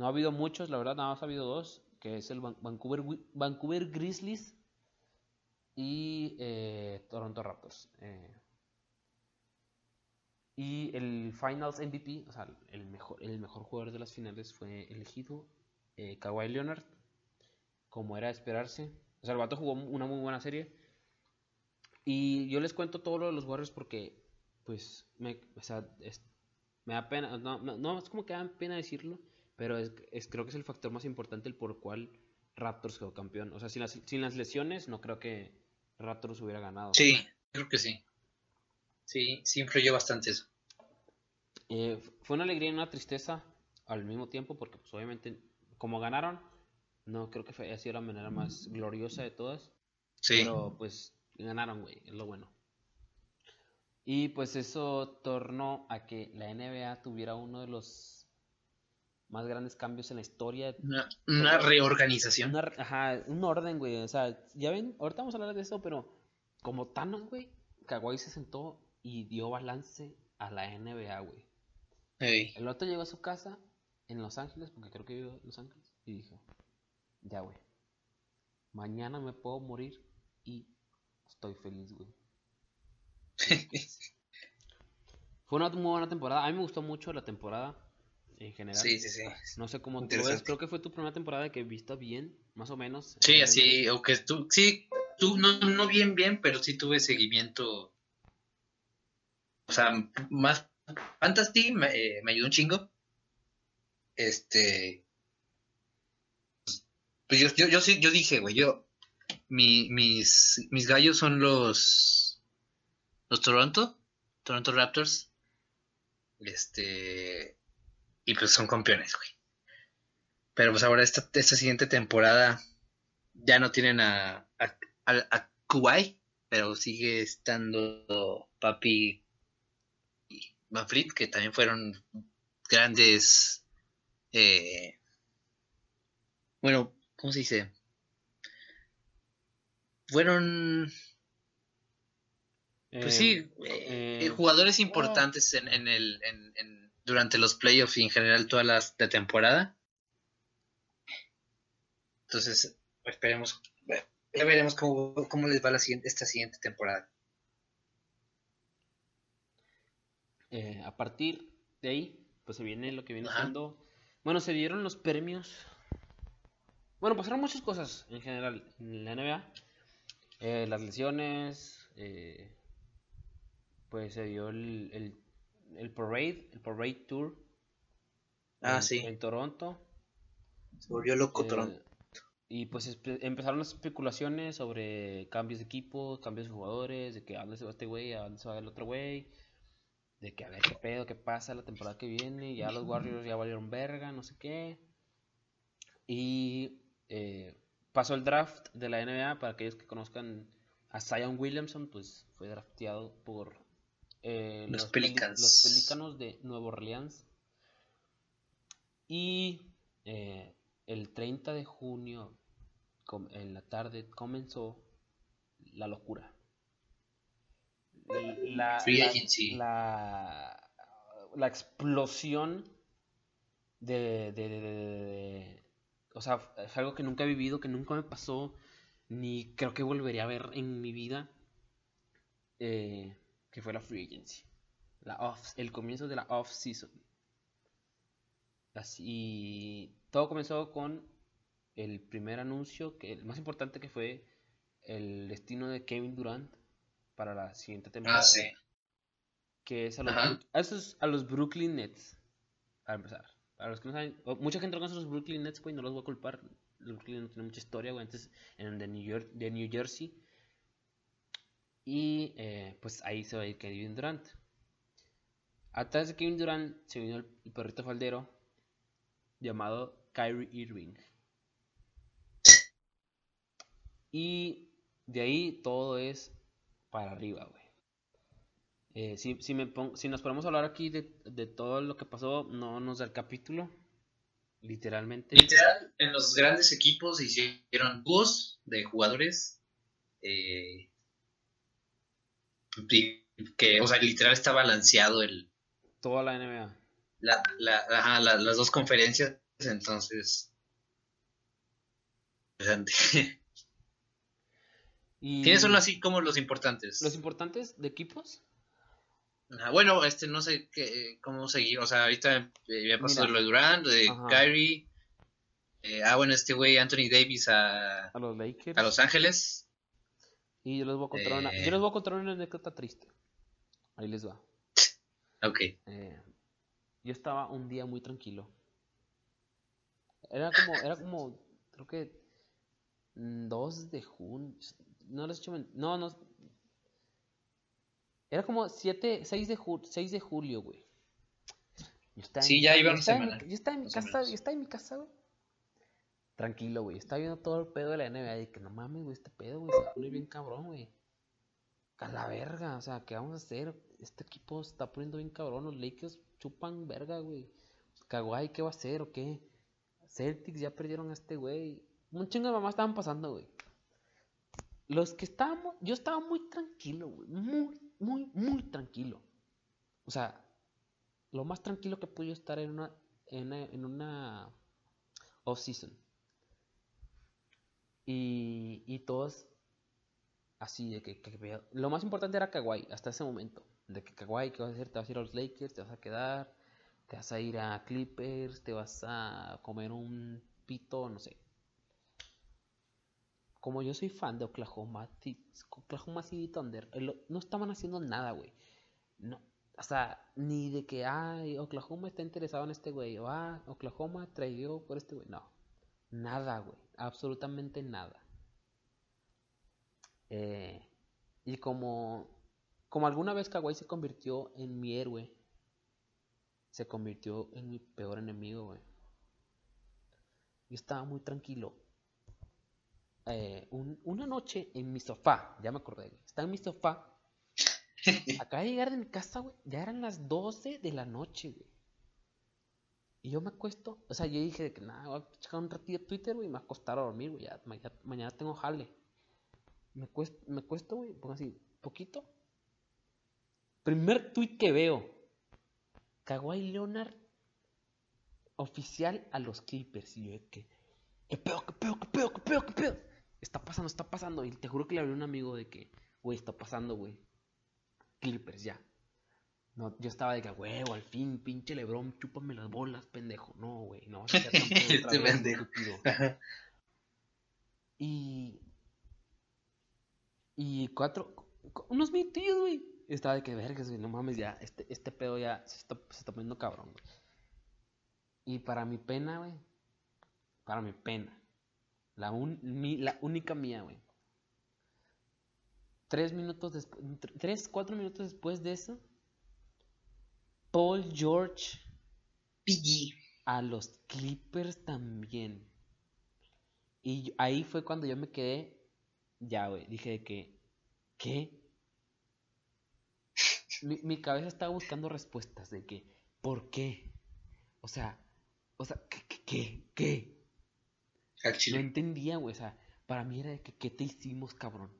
No ha habido muchos, la verdad, nada más ha habido dos, que es el Vancouver, Vancouver Grizzlies y eh, Toronto Raptors. Eh. y el Finals MVP, o sea, el mejor, el mejor jugador de las finales fue elegido Kawhi Leonard, como era de esperarse. O sea, el vato jugó una muy buena serie. Y yo les cuento todo lo de los Warriors porque pues, me, o sea, me da pena, no, no, es como que da pena decirlo, pero es, creo que es el factor más importante el por cual Raptors quedó campeón. O sea, sin las, sin las lesiones, no creo que Raptors hubiera ganado. Sí, creo que sí. Sí, sí influyó bastante eso. Eh, fue una alegría y una tristeza al mismo tiempo, porque pues obviamente, como ganaron, no creo que haya sido la manera más gloriosa de todas. Sí. Pero pues ganaron, güey, es lo bueno. Y pues eso tornó a que la NBA tuviera uno de los más grandes cambios en la historia. Una, reorganización. ajá, un orden, güey. O sea, ya ven, ahorita vamos a hablar de eso, pero como Thanos, güey, Kawhi se sentó y dio balance a la NBA, güey. El otro llegó a su casa en Los Ángeles, porque creo que vive en Los Ángeles, y dijo, ya, güey, mañana me puedo morir y estoy feliz, güey. Fue una muy buena temporada. A mí me gustó mucho la temporada en general. Sí, sí, sí. No sé cómo tú ves. Creo que fue tu primera temporada que viste bien, más o menos. Sí, así, o que tú, sí, tú no, no bien, bien, pero sí tuve seguimiento. O sea, más Fantasy me, eh, me ayudó un chingo. Este. Pues yo, yo, yo sí, yo dije, güey, yo. Mi, mis, mis gallos son los. Los Toronto. Toronto Raptors. Este. Y pues son campeones, güey. Pero pues ahora esta, esta siguiente temporada ya no tienen a, a, a, Kuwait, pero sigue estando Papi y Manfred, que también fueron grandes. Eh, bueno, ¿cómo se dice? Fueron pues sí, eh, eh, jugadores importantes en, en el, en, durante los playoffs y en general toda la, temporada. Entonces, esperemos, ya veremos cómo, cómo les va la siguiente, esta siguiente temporada. Eh, a partir de ahí, pues se viene lo que viene siendo. Bueno, se dieron los premios. Bueno, pasaron muchas cosas en general en la NBA. las lesiones, eh, pues se dio el, el, el Parade, el Parade Tour. Ah, en, sí. En Toronto. Se volvió loco Eh, Toronto. Y pues empezaron las especulaciones sobre cambios de equipo, cambios de jugadores, de que a dónde se va este güey, a dónde se va el otro güey, de que a ver qué pedo, qué pasa la temporada que viene, ya los Warriors ya valieron verga, no sé qué. Y eh, pasó el draft de la NBA, para aquellos que conozcan a Zion Williamson, pues fue drafteado por eh, Los Peli- Pelicans. los Pelícanos de Nueva Orleans. Y eh, el 30 de junio, en la tarde, comenzó la locura. La, Free la- agency. la- la explosión de, de- de- de- de- O sea, es algo que nunca he vivido, que nunca me pasó, ni creo que volvería a ver en mi vida, eh, que fue la free agency. La off, el comienzo de la off season. Así, todo comenzó con el primer anuncio, que el más importante que fue el destino de Kevin Durant para la siguiente temporada. Ah, sí. Que es a los, a esos- a los Brooklyn Nets. Para empezar. Para los que no saben, mucha gente no conoce los Brooklyn Nets, güey, no los voy a culpar. Los Brooklyn no tienen mucha historia, güey, antes de New, York, de New Jersey. Y eh, pues ahí se va a ir Kevin Durant. Atrás de Kevin Durant se vino el, perrito faldero llamado Kyrie Irving. Y de ahí todo es para arriba, güey. Eh, si, si, me pon- si nos ponemos a hablar aquí de, de todo lo que pasó, no nos da el capítulo. Literalmente. Literal, en los grandes equipos se hicieron dúos de jugadores eh, que, o sea, literal está balanceado el, Toda la NBA. la, la- ajá, la- las dos conferencias, entonces... interesante. Y ¿Quiénes son así como los importantes? los importantes de equipos? Ajá, bueno, este no sé qué, cómo seguir, o sea, ahorita eh, pasó Mira. lo de Durant, lo de Ajá. Kyrie, eh, ah, bueno, este güey Anthony Davis a, A los Lakers. a Los Ángeles, Y yo les voy a contar una, yo les voy a contar una anécdota triste. Ahí les va. ok, Eh, yo estaba un día muy tranquilo. Era como, era como, creo que mm, 2 de junio. No les echo men- No, no. Era como 7, 6 de, ju- 6 de julio, güey. Yo estaba en Sí, ya iba una semana, Yo estaba en mi casa, yo estaba en mi casa, güey. Tranquilo, güey. Estaba viendo todo el pedo de la NBA y que no mames, güey, este pedo, güey, se va a poner bien cabrón, güey. A la verga, o sea, ¿qué vamos a hacer? Este equipo se está poniendo bien cabrón, los Lakers chupan verga, güey. Kawhi, ¿qué va a hacer o qué? Celtics ya perdieron a este güey. Un chingo de mamás estaban pasando, güey. Los que estábamos, yo estaba muy tranquilo, güey. Muy, muy, muy tranquilo. O sea, lo más tranquilo que pude estar en una, en una, en una off-season. Y, todos así de que, lo más importante era Kawhi hasta ese momento, de que Kawhi, ¿qué vas a hacer? Te vas a ir a los Lakers, te vas a quedar, te vas a ir a Clippers, te vas a comer un pito, no sé. Como yo soy fan de Oklahoma, Oklahoma City Thunder, no estaban haciendo nada, güey. No, o sea, ni de que, ay, Oklahoma está interesado en este güey, o ah, Oklahoma traigo por este güey. No, nada, güey, absolutamente nada. Eh, y como, como alguna vez Kawhi se convirtió en mi héroe, se convirtió en mi peor enemigo, güey. Yo estaba muy tranquilo. Eh, una noche en mi sofá, ya me acordé, estaba en mi sofá. Acaba de llegar de mi casa, güey. Ya eran las 12 de la noche, güey. Y yo me acuesto, o sea, yo dije que nada, voy a checar un ratito Twitter, güey, y me acostar a dormir, güey. Ya, mañana tengo jale. Me cuesto, me cuesto, güey, pongo así, poquito. Primer tweet que veo. Kawhi Leonard oficial a los Clippers. Y yo, ¿qué? ¿Qué pedo, qué pedo, qué pedo, qué pedo, qué pedo? Está pasando, está pasando. Y te juro que le hablé un amigo de que, güey, está pasando, güey. Clippers, ya. No, yo estaba de que, huevo, al fin, pinche Lebron, chúpame las bolas, pendejo. No, güey, no vas a ser este pendejo. Y y cuatro, unos minutos, güey. Estaba de que vergas, güey, no mames, ya, este, este pedo ya se está, se está poniendo cabrón, güey. Y para mi pena, güey, para mi pena, la, la única mía, güey. Tres minutos después, tres, cuatro minutos después de eso, Paul George PG. a los Clippers también. Y ahí fue cuando yo me quedé ya, güey, dije que, ¿qué? Mi, cabeza estaba buscando respuestas de que, ¿por qué? O sea, o sea, ¿qué, qué, qué? No entendía, güey, o sea, para mí era de que, ¿qué te hicimos, cabrón?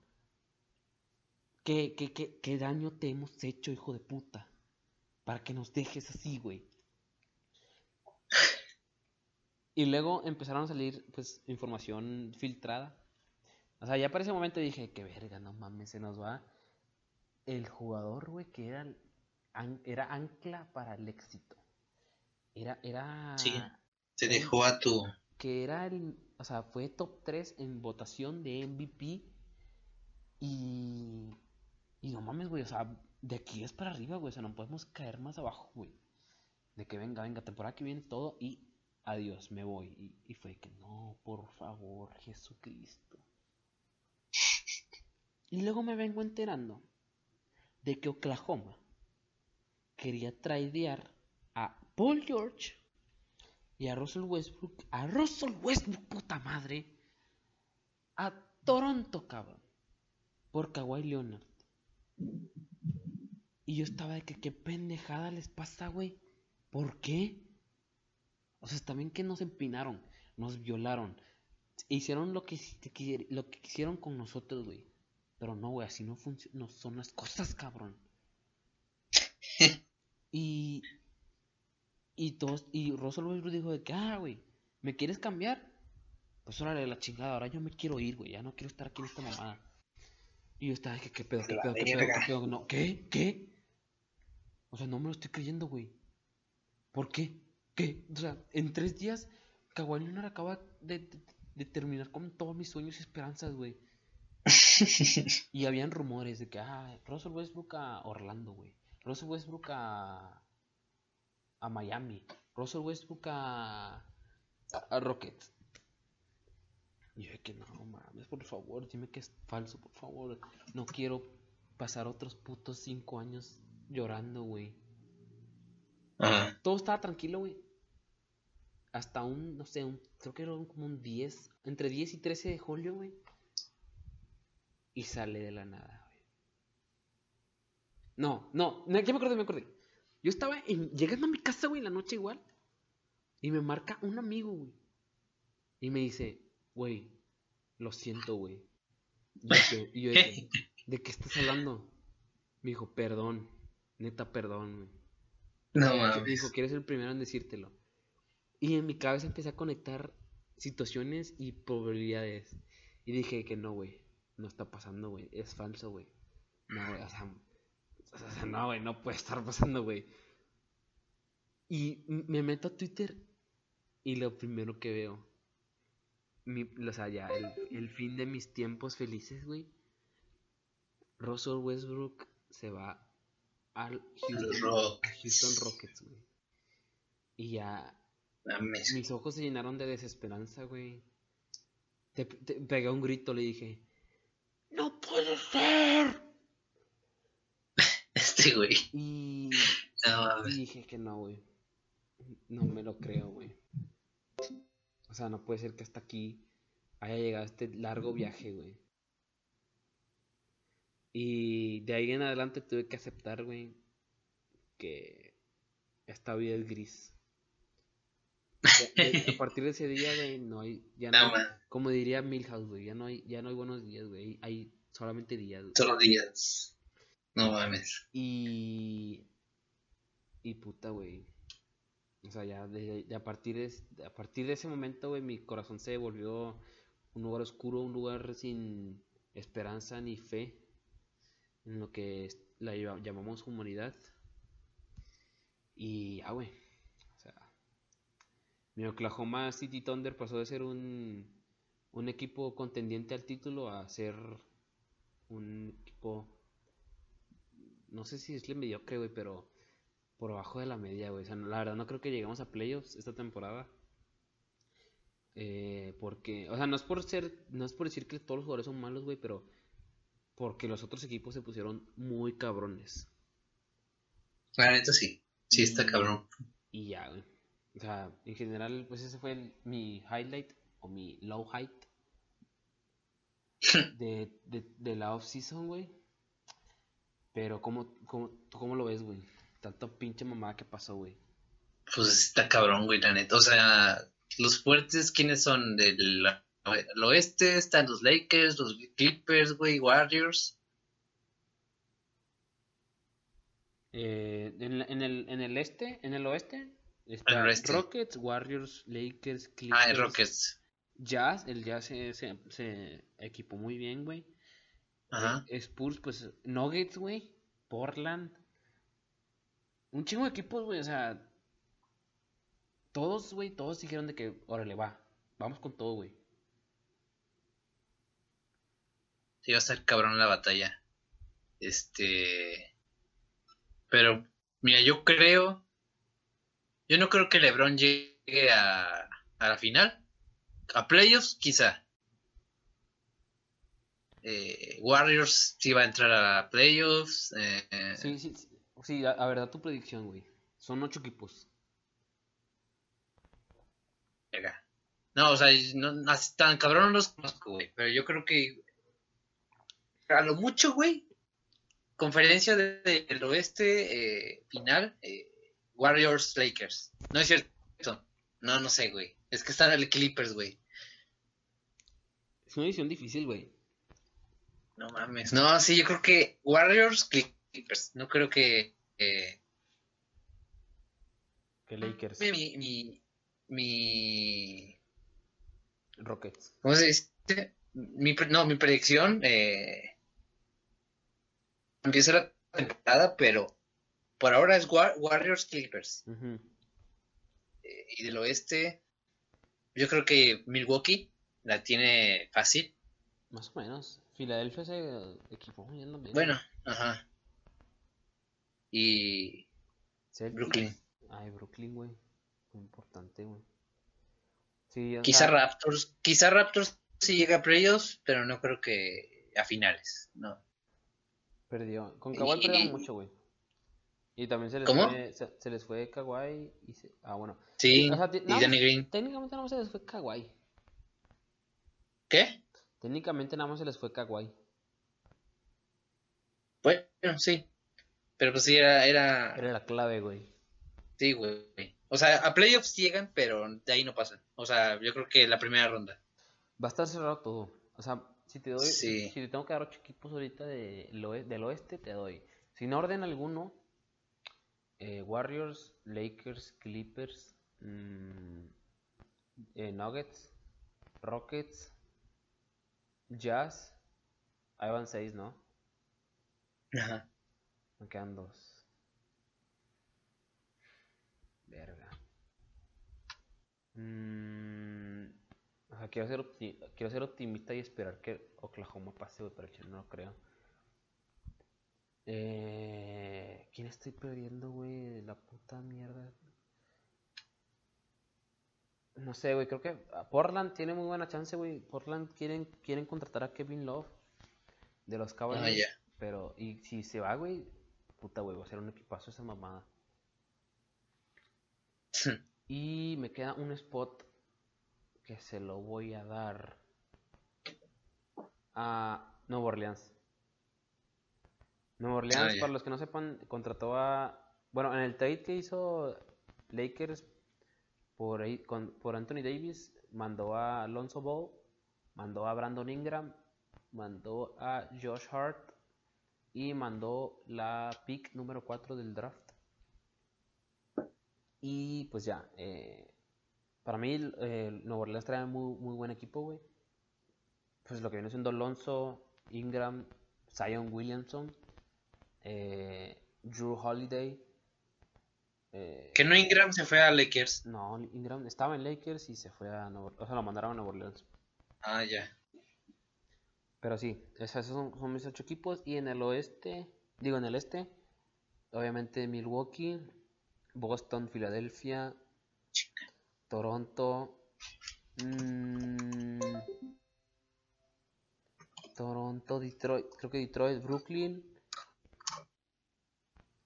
¿Qué, qué, qué, qué daño te hemos hecho, hijo de puta? Para que nos dejes así, güey. Y luego empezaron a salir, pues, información filtrada o sea, ya para ese momento dije, que verga, no mames, se nos va el jugador, güey, que era, era ancla para el éxito. Era, era... Sí, se dejó a tu... Que era el, o sea, fue top 3 en votación de MVP y... Y no mames, güey, o sea, de aquí es para arriba, güey, o sea, no podemos caer más abajo, güey. De que venga, venga, temporada que viene todo y adiós, me voy. Y, fue que no, por favor, Jesucristo. Y luego me vengo enterando de que Oklahoma quería tradear a Paul George y a Russell Westbrook, a Russell Westbrook, puta madre, a Toronto, cabrón, por Kawhi Leonard. Y yo estaba de que qué pendejada les pasa, güey. ¿Por qué? O sea, también que nos empinaron, nos violaron, hicieron lo que, lo que quisieron con nosotros, güey. Pero no, güey, así no, no son las cosas, cabrón. y. Y todos. Y Russell dijo de que, ah, güey, ¿me quieres cambiar? Pues órale, la chingada, ahora yo me quiero ir, güey, ya no quiero estar aquí en esta mamada. Y yo estaba de que, ¿qué pedo, qué pedo, qué pedo, qué pedo? No, ¿qué? ¿Qué? O sea, no me lo estoy creyendo, güey. ¿Por qué? ¿Qué? O sea, en tres días, Kawhi Leonard acaba de, de terminar con todos mis sueños y esperanzas, güey. y habían rumores de que, ah, Russell Westbrook a Orlando, güey. Russell Westbrook a, a Miami. Russell Westbrook a, a, Rockets. Y yo que no mames, por favor, dime que es falso, por favor. No quiero pasar otros putos cinco años llorando, güey. Todo estaba tranquilo, güey. Hasta un, no sé, un, creo que era como un 10, entre 10 y 13 de julio, güey y sale de la nada, güey. No, no, ya me acordé, me acordé. Yo estaba llegando a mi casa, güey, en la noche igual. Y me marca un amigo, güey. Y me dice, güey, lo siento, güey. Y yo, dije, ¿de qué estás hablando? Me dijo, perdón, neta, perdón, güey. No, Me dijo, ¿quieres ser el primero en decírtelo? Y en mi cabeza empecé a conectar situaciones y probabilidades. Y dije que no, güey no está pasando, güey. Es falso, güey. No, güey, o sea, o sea, no, güey, no puede estar pasando, güey. Y me meto a Twitter y lo primero que veo, mi, o sea, ya, el, el fin de mis tiempos felices, güey. Russell Westbrook se va al Houston, a Houston Rockets, güey. Y ya Mames. mis ojos se llenaron de desesperanza, güey. Te, te pegué un grito, le dije, ¡No puede ser! Este güey. Y, No y dije que no, güey. No me lo creo, güey. O sea, no puede ser que hasta aquí haya llegado este largo viaje, güey. Y de ahí en adelante tuve que aceptar, güey, que esta vida es gris. A partir de ese día, güey, no hay, ya no, No hay- mames. como diría Milhouse, güey, ya no hay, ya no hay buenos días, güey, hay solamente días, güey. Solo días. No mames. Y. Y puta, güey. O sea, ya de, de a, partir de, a partir de ese momento, güey, mi corazón se volvió un lugar oscuro, un lugar sin esperanza ni fe en lo que la lla- llamamos humanidad. Y ya, güey. O sea, mi Oklahoma City Thunder pasó de ser un, un equipo contendiente al título a ser un equipo no sé si es le mediocre, güey, pero por abajo de la media, güey. O sea, la verdad no creo que lleguemos a playoffs esta temporada. Eh, porque, o sea, no es por ser, no es por decir que todos los jugadores son malos, güey, pero porque los otros equipos se pusieron muy cabrones. La neta sí. Sí, está cabrón. Y ya, güey. O sea, en general, pues ese fue el- mi highlight o mi low height de, de, de la off-season, güey. Pero, ¿cómo, cómo, ¿tú cómo lo ves, güey? Tanto pinche mamada que pasó, güey. Pues está cabrón, güey, la neta. O sea, los fuertes, ¿quiénes son? Del el oeste están los Lakers, los Clippers, güey, Warriors. Eh, en, en el, en el este, en el oeste, está El oeste. Rockets, Warriors, Lakers, Ah, Clippers, el Rockets. Jazz, el Jazz se, se, se equipó muy bien, güey. Ajá. Eh, Spurs, pues Nuggets, güey. Portland. Un chingo de equipos, güey. O sea, todos, güey, todos dijeron de que, órale, va. Vamos con todo, güey. Sí, va a estar cabrón la batalla. Este. Pero, mira, yo creo. Yo no creo que LeBron llegue a, a la final. A playoffs, quizá. Eh, Warriors sí va a entrar a playoffs. eh, Sí, sí, sí. Sí, a, a verdad tu predicción, güey. Son ocho equipos. No, o sea, no, tan cabrón no los conozco, güey. Pero yo creo que. A lo mucho, güey. Conferencia de- de- del oeste eh, final. eh, Warriors Lakers. No es cierto. No, no sé, güey. Es que están el Clippers, güey. Es una edición difícil, güey. No mames. No, sí, yo creo que Warriors Clippers. No creo que. eh, Que Lakers. mi, mi, mi. Rockets. ¿Cómo se dice? Mi, no, mi predicción eh, empieza la temporada, pero por ahora es War- Warriors Clippers. Eh, y del oeste, yo creo que Milwaukee la tiene fácil. Más o menos. Filadelfia se equipó muy bien. Bueno, ajá. Y Celtics. Brooklyn. Ay, Brooklyn, güey. Muy importante, güey. Sí, quizá sea, Raptors, quizá Raptors sí llega a playoffs, pero no creo que a finales, no. Perdió. Con Kawhi perdieron mucho, güey. Y también se les ¿Cómo? fue, se, se les fue Kawhi y se... Ah, bueno. Sí, O sea, y Danny Green. Técnicamente nada más se les fue Kawhi. ¿Qué? Técnicamente nada más se les fue Kawhi. Bueno, sí. Pero pues sí, era, era, Era la clave, güey. Sí, güey. O sea, a playoffs llegan, pero de ahí no pasan. O sea, yo creo que la primera ronda. Va a estar cerrado todo. O sea, si te doy, Sí. si te tengo que dar ocho equipos ahorita de, lo- del oeste, te doy. Sin orden alguno, eh, Warriors, Lakers, Clippers, mm, eh, Nuggets, Rockets, Jazz, Ahí van seis, ¿no? Ajá. Me quedan dos. Verga. Mm, quiero ser, quiero ser optimista y esperar que Oklahoma pase, güey, pero yo no lo creo. Eh, ¿Quién estoy perdiendo, güey? La puta mierda. No sé, güey, creo que Portland tiene muy buena chance, güey. Portland quieren, quieren contratar a Kevin Love de los Cavaliers. Ah, ya. Pero, y si se va, güey, puta, güey, va a ser un equipazo esa mamada. Y me queda un spot que se lo voy a dar a Nueva Orleans. Nueva Orleans, Ah, para los que no sepan, contrató a... Bueno, en el trade que hizo Lakers por, con- por Anthony Davis, mandó a Alonso Ball, mandó a Brandon Ingram, mandó a Josh Hart y mandó la pick número 4 del draft. Y pues ya, eh, para mí eh, Nueva Orleans trae muy, muy buen equipo, güey. Pues lo que viene siendo Alonso, Ingram, Zion Williamson, eh, Drew Holiday. eh, Que no Ingram se fue a Lakers. no, Ingram estaba en Lakers y se fue a Nueva O sea, lo mandaron a Nueva Orleans. Ah, ya. Pero sí, esos son, son mis ocho equipos. Y en el oeste, digo en el este, obviamente Milwaukee, Boston, Filadelfia, Toronto, mm, Toronto, Detroit, creo que Detroit, Brooklyn.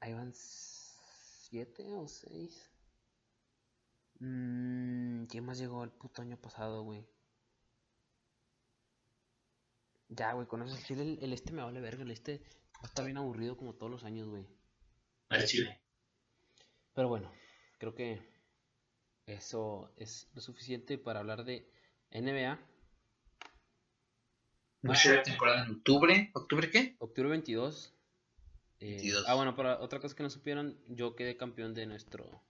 Ahí van siete o seis. Mm, ¿Quién más llegó el puto año pasado, güey? Ya, güey, con eso el, el este me vale verga. El este estar bien aburrido como todos los años, güey. Al Chile. Pero bueno, creo que eso es lo suficiente para hablar de NBA. Ser la temporada en octubre. ¿Octubre qué? Octubre 22. eh, 22. ah, bueno, para otra cosa que no supieron, yo quedé campeón de nuestro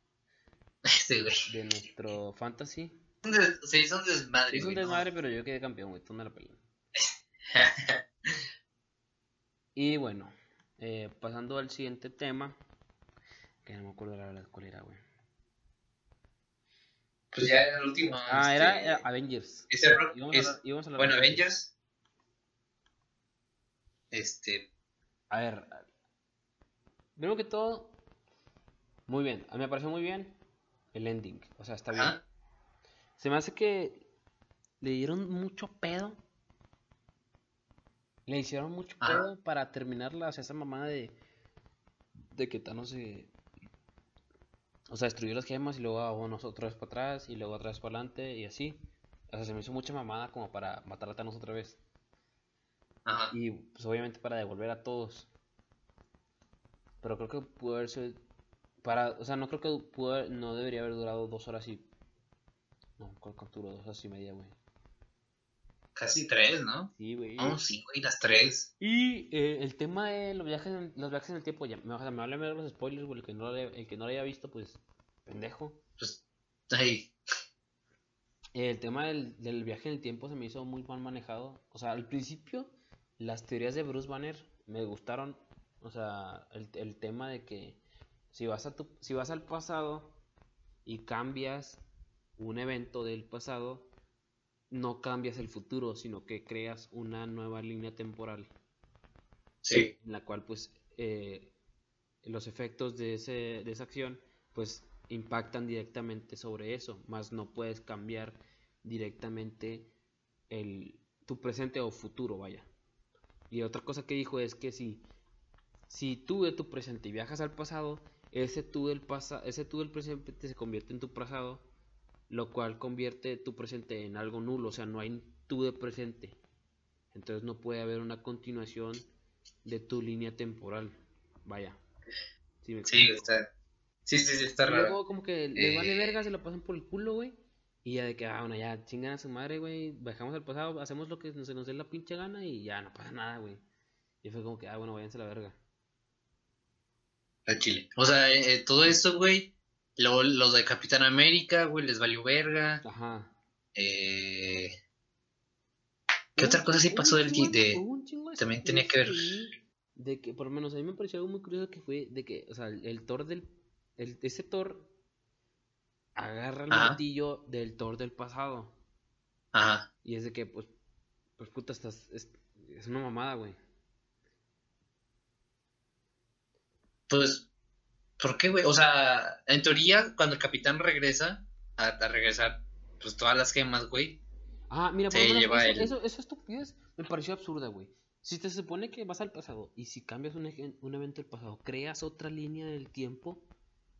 Este, güey. de nuestro fantasy. Un Se hizo un desmadre, Es un güey, ¿no? desmadre, pero yo quedé campeón, güey. Tú me la pelas. Y bueno, eh, pasando al siguiente tema, que no me acuerdo la verdad cuál era, güey. Pues ya era el último. Ah, este, era Avengers. ese es- hablar- bueno, Avengers. Este. A ver, primero que todo, muy bien. A mí me pareció muy bien el ending. O sea, está bien. Se me hace que le dieron mucho pedo. Le hicieron mucho Ajá. pedo para terminarla. O sea, esa mamada de, de que Thanos se. O sea, destruyó las gemas y luego a unos otra vez para atrás y luego otra vez para adelante y así. O sea, se me hizo mucha mamada como para matar a Thanos otra vez. Ajá. Y pues obviamente para devolver a todos. Pero creo que pudo haberse. Para, o sea, no creo que pudo haber- no debería haber durado dos horas y. No, ¿cuál cuánto duró? Dos horas y media, güey. Casi tres, ¿no? Sí, güey. No, sí, güey, las tres. Y eh, el tema de los viajes en, los viajes en el tiempo, ya, me, o sea, me vale ver los spoilers, güey. El que no lo haya, el que no lo haya visto, pues, pendejo. Pues. Ahí. El tema del, del viaje en el tiempo se me hizo muy mal manejado. O sea, al principio, las teorías de Bruce Banner me gustaron. O sea, el, el tema de que si vas, a tu, si vas al pasado y cambias un evento del pasado, no cambias el futuro, sino que creas una nueva línea temporal Sí. en la cual pues eh, los efectos de, ese, de esa acción pues impactan directamente sobre eso, más no puedes cambiar directamente el, tu presente o futuro, vaya. Y otra cosa que dijo es que si, si tú de tu presente viajas al pasado, ese tú del pasa, ese tú del presente se convierte en tu pasado, lo cual convierte tu presente en algo nulo, o sea, no hay tú de presente. Entonces no puede haber una continuación de tu línea temporal. Vaya. ¿Sí me Sí, está. Sí, sí, sí, está Y raro. luego como que vale Eh. verga, se lo pasan por el culo, güey. Y ya de que, ah, bueno, ya chingan a su madre, güey. Bajamos al pasado, hacemos lo que se nos dé la pinche gana y ya no pasa nada, güey. Y fue como que, ah, bueno, váyanse a la verga. Al Chile. O sea, eh, eh, todo esto, güey. Luego los de Capitán América, güey, les valió verga. Ajá. Eh, ¿Qué otra cosa sí pasó del de- También tenía que ver- De que, por lo menos, a mí me pareció algo muy curioso que fue de que, o sea, el, el Thor del. El, ese Thor agarra el Ajá. martillo del Thor del pasado. Ajá. Y es de que, pues, pues puta, estás. Es, es una mamada, güey. Pues, ¿por qué, güey? O sea, en teoría, cuando el capitán regresa, a, a regresar, pues todas las gemas, güey. Ah, mira, por menos lleva eso, el- eso, esa estupidez me pareció absurda, güey. Si te supone que vas al pasado y si cambias un, un evento del pasado, creas otra línea del tiempo,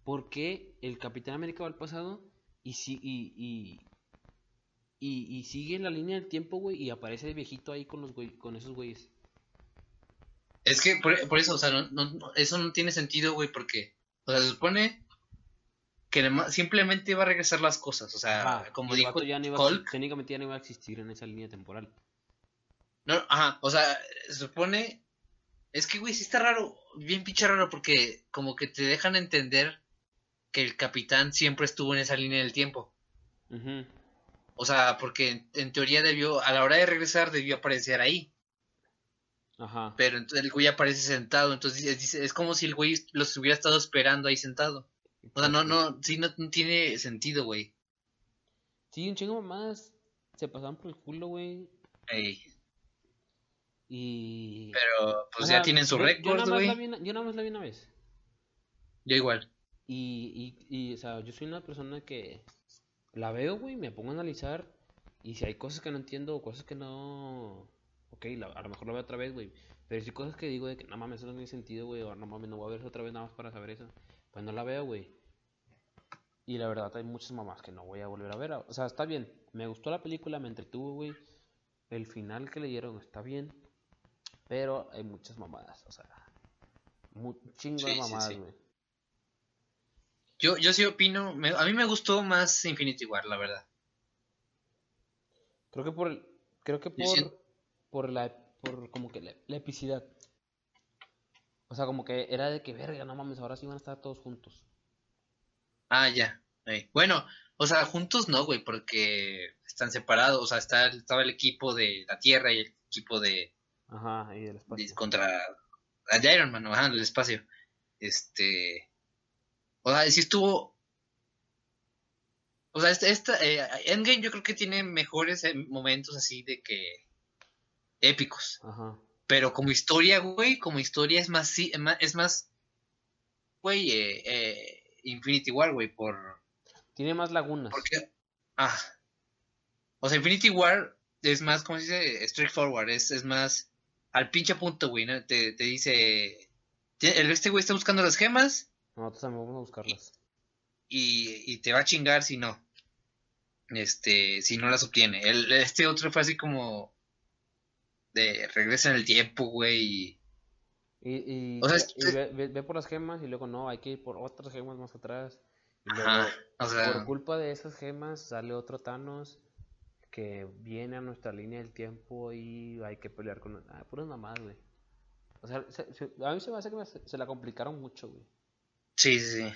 ¿por qué el Capitán América va al pasado y, si, y, y, y, y sigue la línea del tiempo, güey, y aparece el viejito ahí con, los güey, con esos güeyes? Es que por, por eso, o sea, no- no- eso no tiene sentido, güey, porque, o sea, se supone que simplemente va a regresar las cosas, o sea, Ajá, como dijo ya no iba Hulk, técnicamente ya no iba a existir en esa línea temporal. No, ajá, o sea, se supone. Es que, güey, sí está raro, bien pinche raro, porque como que te dejan entender que el capitán siempre estuvo en esa línea del tiempo. O sea, porque en, en teoría debió, a la hora de regresar, debió aparecer ahí. Ajá. Pero entonces el güey aparece sentado, entonces es, es como si el güey los hubiera estado esperando ahí sentado. O sea, no, no, sí, no, no tiene sentido, güey. Sí, un chingo más se pasaban por el culo, güey. Ey, Y... Pero, pues O ya tienen su récord, güey. Yo nada más la vi una vez. Yo igual. Y, y, y, o sea, yo soy una persona que la veo, güey, me pongo a analizar. Y si hay cosas que no entiendo o cosas que no. Ok, la- a lo mejor lo veo otra vez, güey. Pero si hay cosas que digo de que no mames, eso no tiene sentido, güey. O no mames, no voy a ver eso otra vez nada más para saber eso. Pues no la veo, güey. Y la verdad, hay muchas mamás que no voy a volver a ver. O sea, está bien. Me gustó la película, me entretuvo, güey. El final que le dieron está bien. Pero hay muchas mamadas, o sea. Un chingo Sí, de mamadas, sí. güey. Yo, yo sí opino, me- a mí me gustó más Infinity War, la verdad. Creo que por el- creo que por, por la por como que la, la epicidad. O sea, como que era de que verga, no mames, ahora sí van a estar todos juntos. Ah, ya. Bueno, o sea, juntos no, güey, porque están separados. O sea, está, estaba el equipo de la Tierra y el equipo de, Ajá, y del de- espacio. contra a de Iron Man, ajá, el espacio. Este, o sea, sí estuvo. O sea, esta, esta eh, Endgame yo creo que tiene mejores eh, momentos así de que épicos. Ajá. Pero como historia, güey, como historia es más, sí, es más- güey, eh, eh, Infinity War, güey, por, Tiene más lagunas. porque, ah, o sea, Infinity War es más, como se dice, straightforward, es, es más al pinche punto, güey, ¿no? Te, te dice, este güey está buscando las gemas Nosotros también vamos a buscarlas. y, y te va a chingar si no, este, si no las obtiene. El, este otro fue así como de regresa en el tiempo, güey, y... Y, y, O sea, y ve, ve- ve por las gemas y luego no, hay que ir por otras gemas más atrás. Y luego, Ajá, o sea... por culpa de esas gemas sale otro Thanos que viene a nuestra línea del tiempo y hay que pelear con... Ah, puras mamadas, güey. O sea, se- se- a mí se me hace que me- se la complicaron mucho, güey. Sí, sí, sí.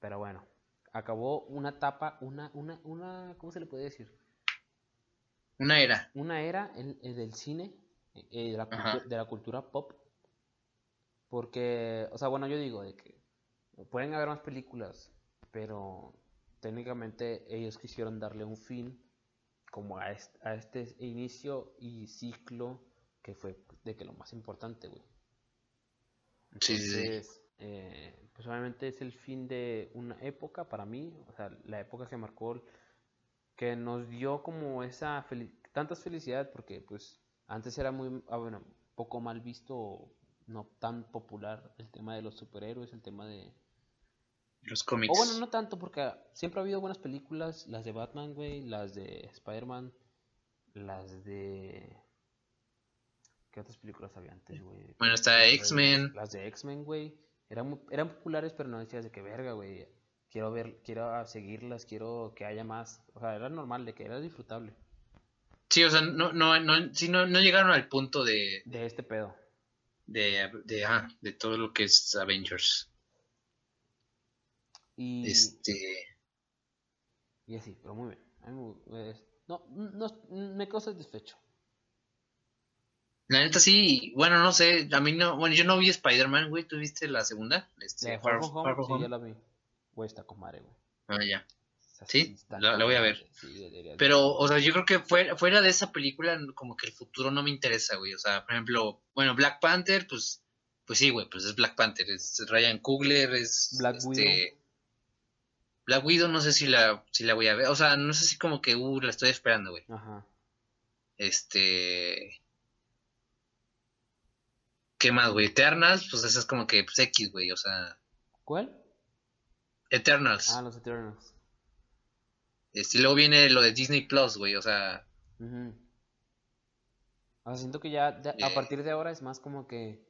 Pero bueno, acabó una etapa, una, una, una, ¿cómo se le puede decir? Una era. Una era en- en del cine, eh, de, la de la cultura pop. Porque, o sea, bueno, yo digo de que pueden haber más películas, pero técnicamente ellos quisieron darle un fin como a este, a este inicio y ciclo que fue de que lo más importante, güey. Sí, sí, eh, pues obviamente es el fin de una época para mí, o sea, la época que marcó, el- que nos dio como esa feli- tantas felicidades, porque pues antes era muy, ah, bueno, poco mal visto, no tan popular el tema de los superhéroes, el tema de... Los cómics. O bueno, no tanto, porque siempre ha habido buenas películas, las de Batman, güey, las de Spider-Man, las de... ¿Qué otras películas había antes, güey? Bueno, está X-Men. Las de X-Men, güey. Eran, eran populares, pero no decías de que verga, güey. Quiero ver, quiero seguirlas, quiero que haya más. O sea, era normal, de que era disfrutable Sí, o sea, no, no, no, sí, no, no llegaron al punto de, de este pedo. de, de, ah, de todo lo que es Avengers. Y, Este, y así, pero muy bien. Es- no, no, me quedo satisfecho. La neta sí, bueno, no sé, a mí no, bueno, yo no vi Spider-Man, güey, ¿tú viste la segunda? Este, Far- Home, Far sí, la vi. Güey, está con madre, güey. Ah, ya. Esa Sí, la- voy a ver. sí, Pero, o sea, yo creo que fuera, fuera de esa película, como que el futuro no me interesa, güey. O sea, por ejemplo, bueno, Black Panther, pues, pues sí, güey, pues es Black Panther, es Ryan Coogler, es Black este, Widow. Black Widow no sé si la, si la voy a ver, o sea, no sé si como que, uh, la estoy esperando, güey. Ajá. Este, ¿qué más, güey? Eternals, pues eso es como que, pues X, güey, o sea, ¿Cuál? Eternals. Ah, los Eternals. Este, y luego viene lo de Disney Plus, güey, o sea, Ujú. O sea, siento que ya de- a Eh. partir de ahora es más como que.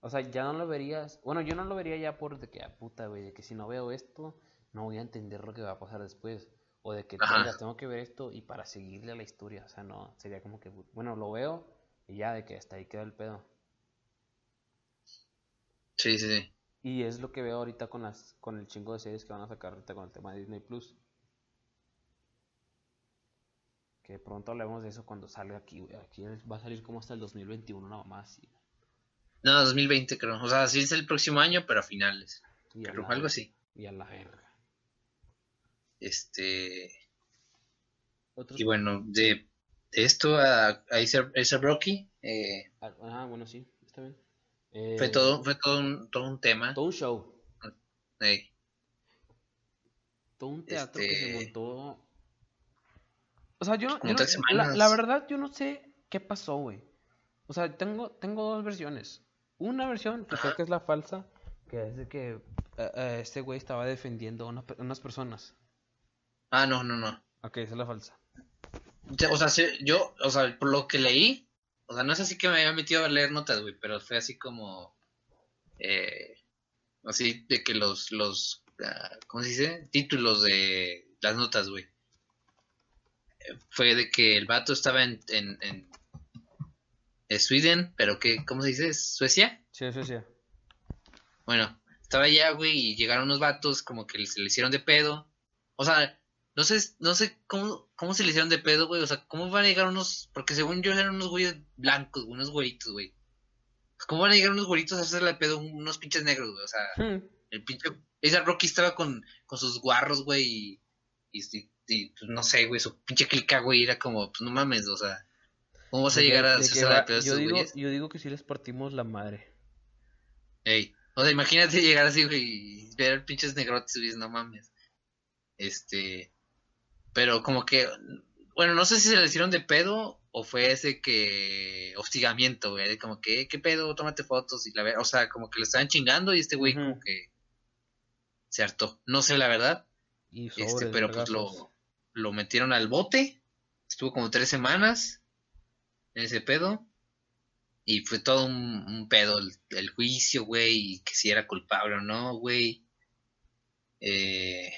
O sea, ya no lo verías. Bueno, yo no lo vería ya por de que, ah, puta, güey, de que si no veo esto, no voy a entender lo que va a pasar después. O de que, Ajá. "Verga, tengo que ver esto y para seguirle a la historia. O sea, no, sería como que, bueno, lo veo y ya de que hasta ahí queda el pedo. sí, sí, sí. Y es lo que veo ahorita con las con el chingo de series que van a sacar ahorita con el tema de Disney Plus. Que pronto hablemos de eso cuando salga aquí, güey. Aquí va a salir como hasta el 2021 nada más. Y, No, 2020 creo, o sea, sí es el próximo año, pero a finales, y a creo, la algo así. Y a la verga. Este, Otros- y bueno, de, de esto a, a Acer Brocky, eh, Ah, ah, bueno, sí, está bien. Fue Eh, todo, fue todo un, todo un tema. todo un show. Todo un teatro que se Este- montó. O sea, yo, no- la, verdad, yo no sé qué pasó, güey. O sea, tengo, tengo dos versiones. Una versión, que Ajá. creo que es la falsa, que es de que eh, eh, este güey estaba defendiendo a una pe- unas personas. Ah, no, no, no. Ok, esa es la falsa. O sea, yo, o sea, por lo que leí, o sea, no es así que me había metido a leer notas, güey, pero fue así como, eh, así de que los, los, ah, ¿cómo se dice? Títulos de las notas, güey. Fue de que el vato estaba en, en, en, en Sweden, pero que, ¿cómo se dice? ¿Suecia? Sí, sí. Bueno, estaba allá, güey, y llegaron unos vatos como que se le hicieron de pedo. O sea, no sé, no sé cómo, cómo se le hicieron de pedo, güey. O sea, ¿cómo van a llegar unos, porque según yo eran unos güeyes blancos, güey, unos güeritos, güey. ¿Cómo van a llegar unos güeritos a hacerle de pedo a unos pinches negros, güey? O sea, Hmm. el pinche, esa Rocky estaba con, con sus guarros, güey, y, y, y- pues, no sé, güey, su pinche clica, güey, era como, pues no mames, o sea, ¿cómo vas a De que- llegar a de que hacerse de va- pedo a yo digo, güeyes? yo digo que sí les partimos la madre. Ey, o sea, imagínate llegar así, güey, y ver pinches negrotes, güey, no mames. Este, pero como que, bueno, no sé si se le hicieron de pedo o fue ese que, hostigamiento, güey, de como que, "Eh, ¿qué pedo? Tómate fotos y la ver, o sea, como que le estaban chingando y este güey como que se hartó. No sé la verdad, Y este, pero pues lo, lo metieron al bote, estuvo como tres semanas en ese pedo. Y fue todo un, un pedo el, el juicio, güey, y que si era culpable o no, güey. Eh,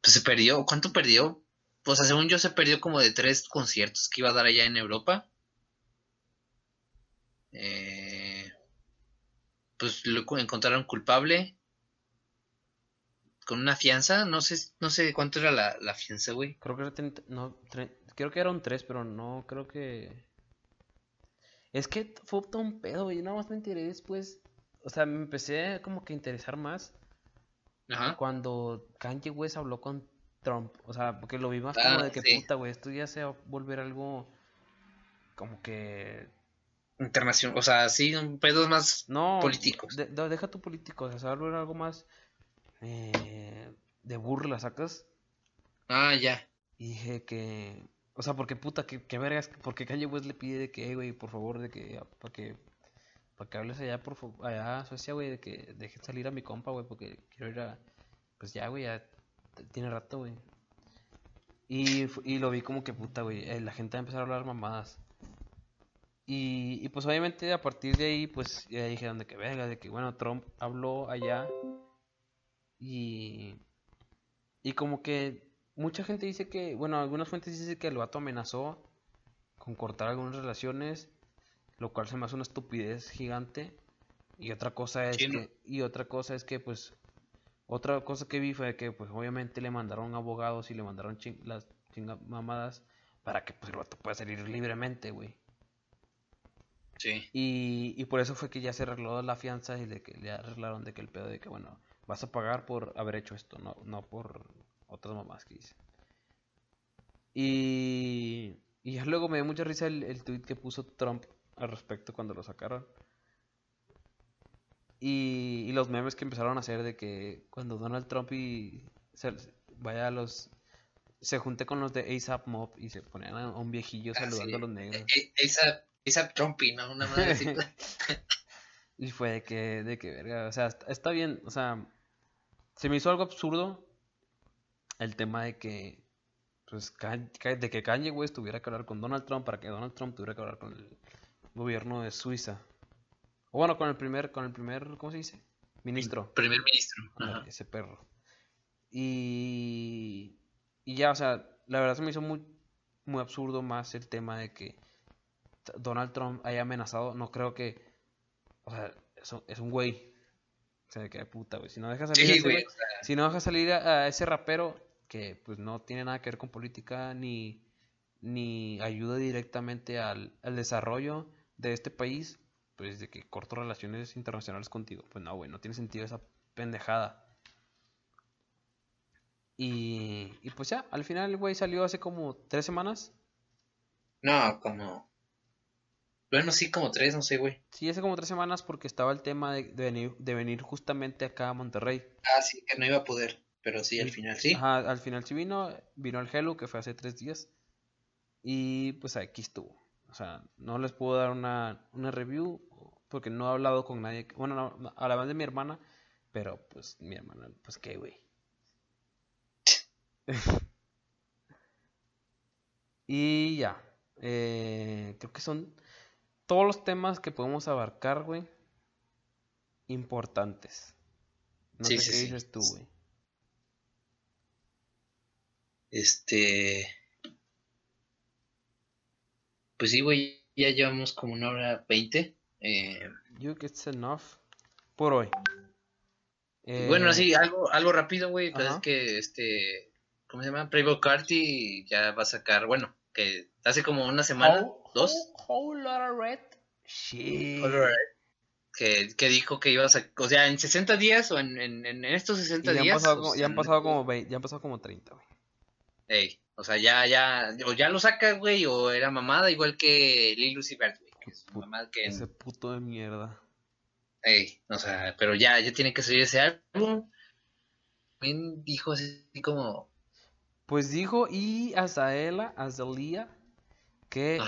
pues se perdió, ¿cuánto perdió? O sea, según yo se perdió como de tres conciertos que iba a dar allá en Europa. Eh, pues lo encontraron culpable con una fianza, no sé, no sé cuánto era la, la fianza, güey. Creo que era no, creo que era un 3, pero no creo que... Es que fue todo un pedo, güey. Nada más me enteré después. O sea, me empecé como que a interesar más Ajá. cuando Kanye West habló con Trump. O sea, porque lo vi más Ah, como de que sí. puta, güey. Esto ya se va a volver algo como que. Internacional, o sea, sí, un pedos más No, políticos. de- de- deja tu político. O sea, se va a volver algo más eh, de burla, ¿sacas? Ah, ya. Y dije que. O sea, porque puta, que, que vergas, porque Kanye West le pide de que, "Eh, güey, por favor, de que, para que, para que hables allá, por allá a Suecia, güey, de que deje salir a mi compa, güey, porque quiero ir a, pues ya, güey, ya tiene rato, güey. Y, y lo vi como que puta, güey, eh, la gente va a empezar a hablar mamadas. Y, y pues obviamente a partir de ahí, pues ya dijeron de que venga, de que bueno, Trump habló allá y, y como que mucha gente dice que, bueno, algunas fuentes dicen que el vato amenazó con cortar algunas relaciones, lo cual se me hace una estupidez gigante. Y otra cosa es Sí, ¿no? que, y otra cosa es que pues, otra cosa que vi fue que pues obviamente le mandaron abogados y le mandaron chin- las chinga mamadas para que pues el vato pueda salir libremente, güey. Sí. Y, y por eso fue que ya se arregló la fianza y de que le arreglaron de que el pedo de que, bueno, vas a pagar por haber hecho esto, no, no por otras mamás que hice. Y, y ya luego me dio mucha risa el, el tweet que puso Trump al respecto cuando lo sacaron. Y, y los memes que empezaron a hacer de que cuando Donald Trump y se- vaya a los se junte con los de ASAP Mob y se ponían a un viejillo Ah, saludando sí. a los negros. E- Esa, esa Trumpy, ¿no? Una madre así. Y fue de que, de que, verga, o sea, está, bien, o sea, se me hizo algo absurdo el tema de que, pues, de que Kanye West tuviera que hablar con Donald Trump para que Donald Trump tuviera que hablar con el gobierno de Suiza. O bueno, con el primer, con el primer, ¿cómo se dice? Ministro. Primer ministro. Ajá. ese perro. Y, y ya, o sea, la verdad se me hizo muy, muy absurdo más el tema de que Donald Trump haya amenazado. No creo que, o sea, es un, es un güey. O sea, de que puta, güey. Si no deja salir a Sí, ese güey. güey- o sea, si no deja salir a, a ese rapero que pues no tiene nada que ver con política ni, ni ayuda directamente al, al desarrollo de este país, pues de que corto relaciones internacionales contigo. Pues no, güey, no tiene sentido esa pendejada. Y, y pues ya, al final el güey salió hace como tres semanas. No, como. Bueno, sí, como tres, no sé, güey. Sí, hace como tres semanas porque estaba el tema de, de venir, de venir justamente acá a Monterrey. Ah, sí, que no iba a poder. Pero sí, al final sí. Ajá, al final sí vino, vino el Hello, que fue hace tres días. Y pues aquí estuvo. O sea, no les puedo dar una, una review porque no he hablado con nadie. Bueno, no, hablaban de mi hermana, pero pues mi hermana, pues qué, güey. y ya. eh, creo que son todos los temas que podemos abarcar, güey. Importantes. No Sí, sé sí, qué sí. dices tú, güey. Este. Pues sí, güey, ya llevamos como una hora veinte. Eh, You it's enough por hoy. y bueno, Eh, así, algo, algo rápido, güey. Pues es que este. ¿Cómo se llama? Playboy Carti ya va a sacar. Bueno, que hace como una semana, Whole- dos. whole- whole lot of red shit. Alright. Que, que dijo que iba a sacar. O sea, en 60 días o en, en, en estos Y 60 ya han días. pasado, o como, sea, ya han pasado como 20, ya han pasado como 30, güey. Ey, o sea, ya, ya, o ya lo sacas, güey, o era mamada, igual que Lil Vert, güey. que es Put- mamada que, Ese puto de mierda. ey, o sea, pero ya, ya tiene que salir ese álbum. También dijo así como, Pues dijo y Azaela, Azalea, que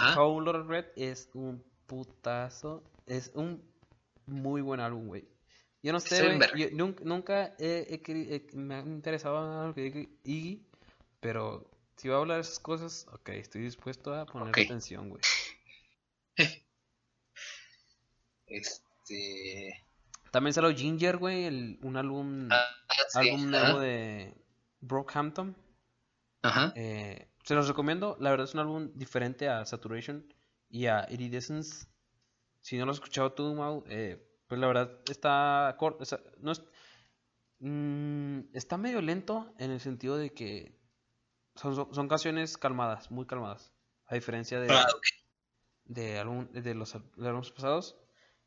of Red es un putazo, es un muy buen álbum, güey. Yo no sé, güey, yo nunca, nunca he- he me ha interesado nada lo que diga Iggy, pero si va a hablar de esas cosas, ok, estoy dispuesto a poner atención, güey. este, También salió Ginger, güey, el- un álbum, ah, sí, álbum nuevo de Brockhampton. ajá, Eh, se los recomiendo, la verdad es un álbum diferente a Saturation y a Iridescence. Si no lo has escuchado tú, Mau, eh, pues la verdad está corto, no es, mm, está medio lento en el sentido de que son, son, son canciones calmadas, muy calmadas, a diferencia de, Ah, de, álbum- de los de álbumes pasados.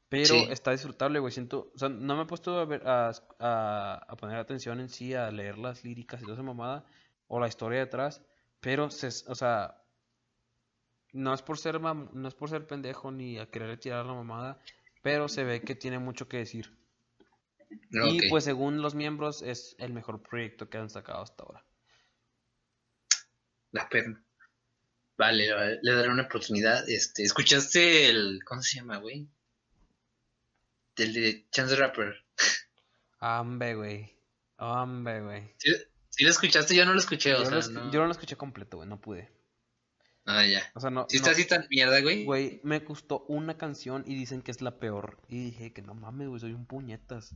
Pero Sí. está disfrutable, güey. Siento, o sea, no me he puesto a, ver, a, a- a poner atención en sí, a leer las líricas y toda esa mamada, o la historia detrás, pero, se, o sea, no es por ser mam- no es por ser pendejo ni a querer tirar la mamada, pero se ve que tiene mucho que decir. Y pues según los miembros es el mejor proyecto que han sacado hasta ahora. La perna. Vale, vale, le daré una oportunidad. Este, ¿escuchaste el, ¿cómo se llama, güey? El de Chance the Rapper. Hombre, güey. Hombre, güey. ¿Sí, sí lo escuchaste? Yo no lo escuché, o Yo, sea, lo esc- no. yo no lo escuché completo, güey, no pude. Ah, ya. O sea, no, Si no- está así tan mierda, güey. Güey, me gustó una canción y dicen que es la peor. Y dije que no mames, güey, soy un puñetas.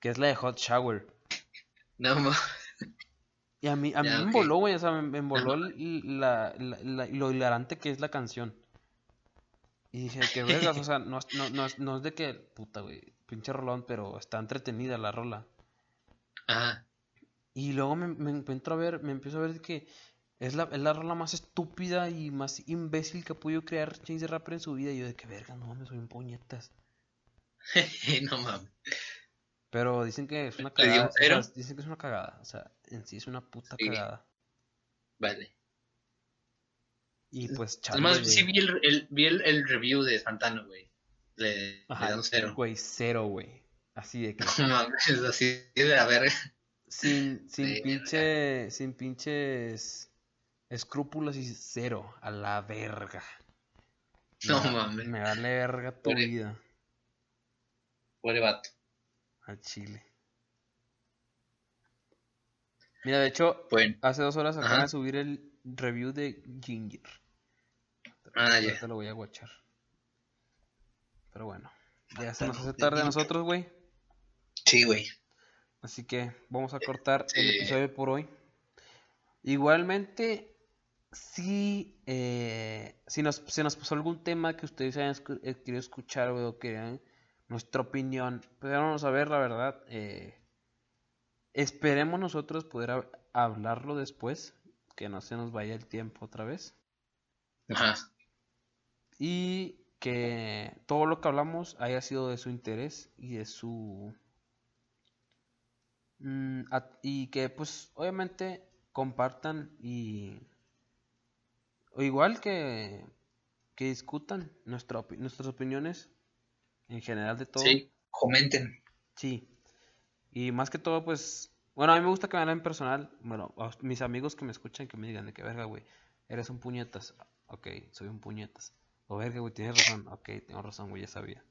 Que es la de Hot Shower. No, ma- Y a mí, a mí Ya, me ok. emboló, güey, o sea, me, me el- la, la- la- lo hilarante que es la canción. Y dije, que vergas, o sea, no, no, no, es, no es de que, puta, güey, pinche rolón, pero está entretenida la rola. Ajá. Y luego me, me encuentro a ver, me empiezo a ver que Es la, es la rola más estúpida y más imbécil que ha podido crear Chance the Rapper en su vida. Y yo de que verga, no mames, soy un puñetas. no mames. Pero dicen que es una ¿Le dio cagada. o sea, dicen que es una cagada. O sea, en sí es una puta Sí. cagada. Vale. Y pues, chale, Además, güey. sí vi el, el- vi el, el review de Santano, güey. Le, le Ajá, un cero. Güey, cero, güey. Así de que. No mames, así de la verga. Sin, sin Sí, pinche. Sin pinches. Escrúpulos y cero. A la verga. No Me- mames. Me vale verga tu vida. Pobre vato. A Chile. Mira, de hecho, Bueno, hace dos horas acaba Ajá. de subir el review de Ginger. ah, ya. Ahorita lo voy a guachar. Pero bueno, ya se nos hace tarde a nosotros, güey. Sí, güey. Así que vamos a cortar el episodio por hoy. Igualmente, si, eh, si nos, se nos pasó algún tema que ustedes hayan escu- eh, querido escuchar güey, o querían nuestra opinión, pues háganos saber, la verdad. eh, esperemos nosotros poder hab- hablarlo después, que no se nos vaya el tiempo otra vez. Ajá. Y que todo lo que hablamos haya sido de su interés y de su... Mm, y que pues obviamente compartan y... O igual que, que discutan nuestra opi- nuestras opiniones en general de todo. Sí, comenten. Sí. Y más que todo, pues, bueno, a mí me gusta que me hablen personal. Bueno, a mis amigos que me escuchan que me digan de que verga, güey, eres un puñetas. Ok, soy un puñetas. O verga, güey, tienes razón. Ok, tengo razón, güey, ya sabía.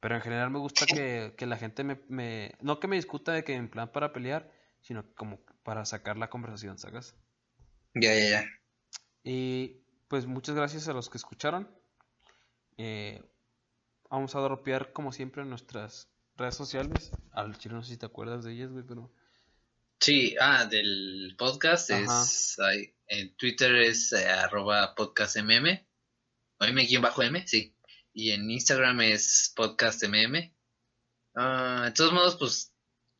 Pero en general me gusta que, que la gente me, me... No que me discuta de que en plan para pelear, sino como para sacar la conversación, ¿sacas? Ya, ya, ya. Y pues muchas gracias a los que escucharon. Eh, vamos a dropear como siempre nuestras redes sociales. Al chile no sé si te acuerdas de ellas, güey, pero... Sí, ah, del podcast Ajá. es. en Twitter es eh, arroba podcastmm. O m-m, sí. Y en Instagram es podcastmm. Ah, de todos modos, pues.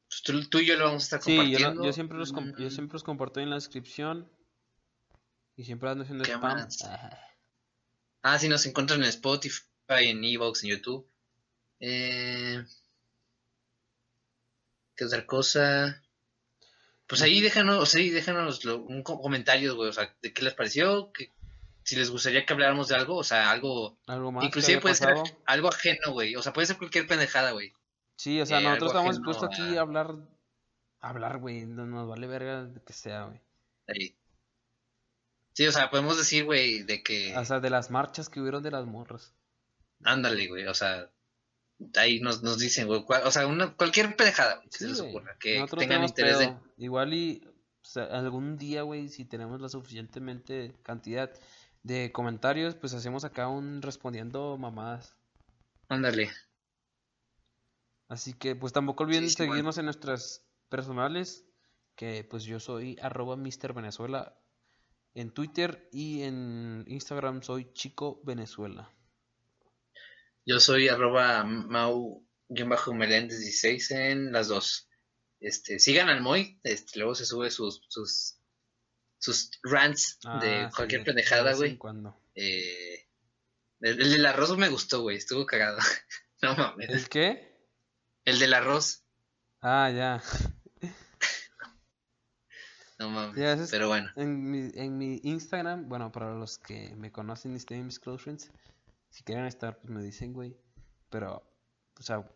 pues tú, tú y yo lo vamos a estar Sí, yo, compartiendo. lo- yo siempre los com- yo Mm, siempre los comparto en la descripción. Y siempre ando haciendo ¿Qué spam. Ah, sí, nos encuentran en Spotify, en Evox, en YouTube. Eh, ¿Qué otra cosa? Pues ahí déjanos, sí, déjanos lo- un co- comentario, güey, o sea, de qué les pareció, que, si les gustaría que habláramos de algo, o sea, algo, Algo más inclusive puede ser algo ajeno, güey, o sea, puede ser cualquier pendejada, güey. Sí, o sea, eh, nosotros estamos dispuestos aquí a- hablar. a hablar, güey. No nos vale verga de que sea, güey. Ahí. Sí, o sea, podemos decir, güey, de que, O sea, de las marchas que hubieron de las morras. ándale, güey, o sea, ahí nos, nos dicen, güey, cual- o sea, una, cualquier pendejada, güey, que se les ocurra, que Nosotros tengan interés de... Igual y o sea, algún día, güey, si tenemos la suficientemente cantidad de comentarios, pues hacemos acá un respondiendo mamadas. Ándale. Así que pues tampoco olviden Sí, sí, bueno. seguirnos en nuestras personales, que pues yo soy arroba. Venezuela en Twitter y en Instagram soy Chico Venezuela. Yo soy arroba mau-meléndez 16 en las dos. Este, sigan al Moy, este, luego se sube sus, sus, sus rants de Ah, cualquier sí, pendejada, de güey. Eh, el, el del arroz me gustó, güey, estuvo cagado. no mames. ¿El qué? El del arroz, Ah, ya. no mames. Ya, ese es- Pero bueno, En mi, en mi Instagram, bueno, para los que me conocen mis close friends, si quieren estar, pues me dicen, güey. Pero, o sea,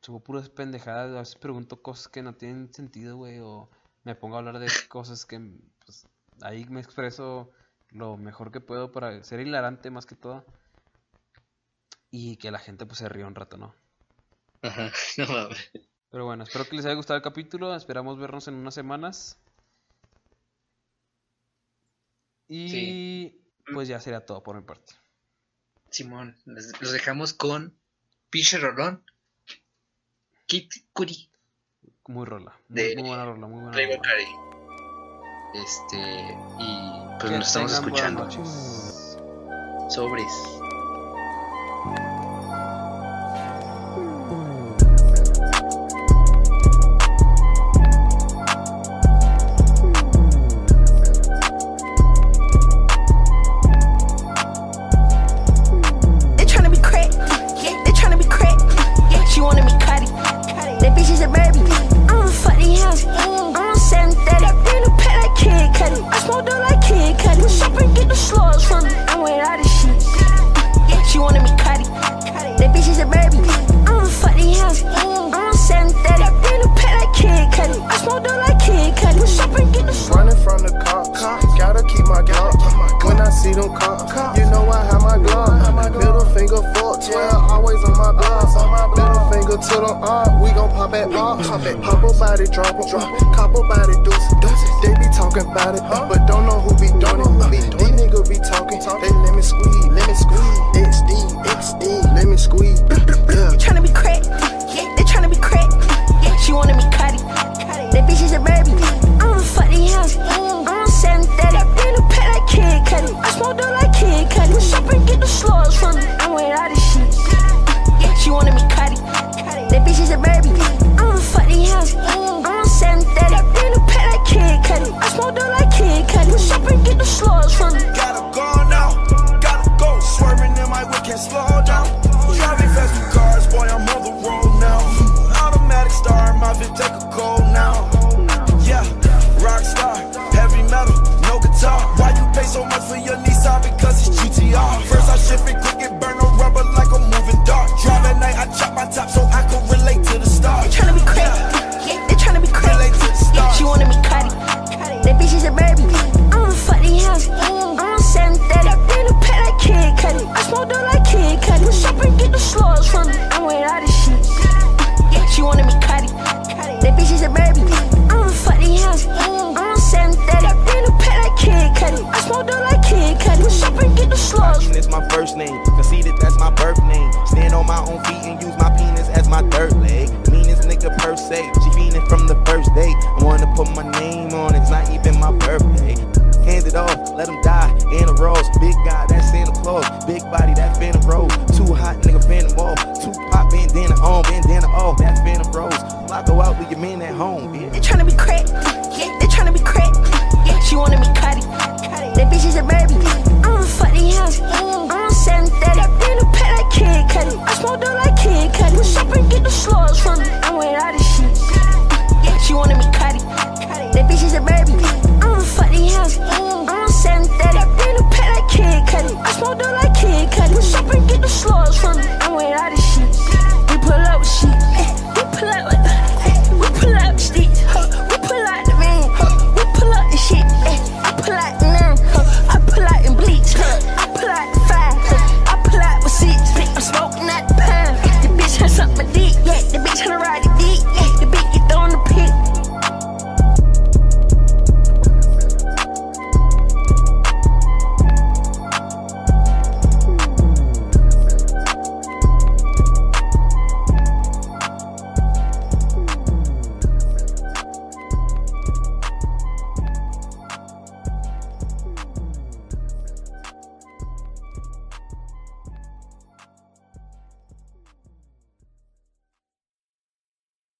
subo puras pendejadas, a veces pregunto cosas que no tienen sentido, güey, o me pongo a hablar de cosas que, pues, ahí me expreso lo mejor que puedo para ser hilarante más que todo. Y que la gente, pues, se ríe un rato, ¿no? ajá, no mames. Pero bueno, espero que les haya gustado el capítulo, esperamos vernos en unas semanas. Y Sí. pues ya sería todo por mi parte. Simón, les- los dejamos con Pinche Rolón, Kit Cudi, Muy rola, muy, De muy buena rola, muy buena Playboy rola. Este, y pues nos estamos escuchando. Sobres. pop. Pop a body, drop it, drop. Cop a body, deuce deuce. They be talking about it, but don't know who be doing it. Be, these niggas be talking, they let me squeeze, let me squeeze. XD, XD, let me squeeze. Yeah. You tryna be crack? They tryna be crack? She wanna be cutty. That bitch is a baby.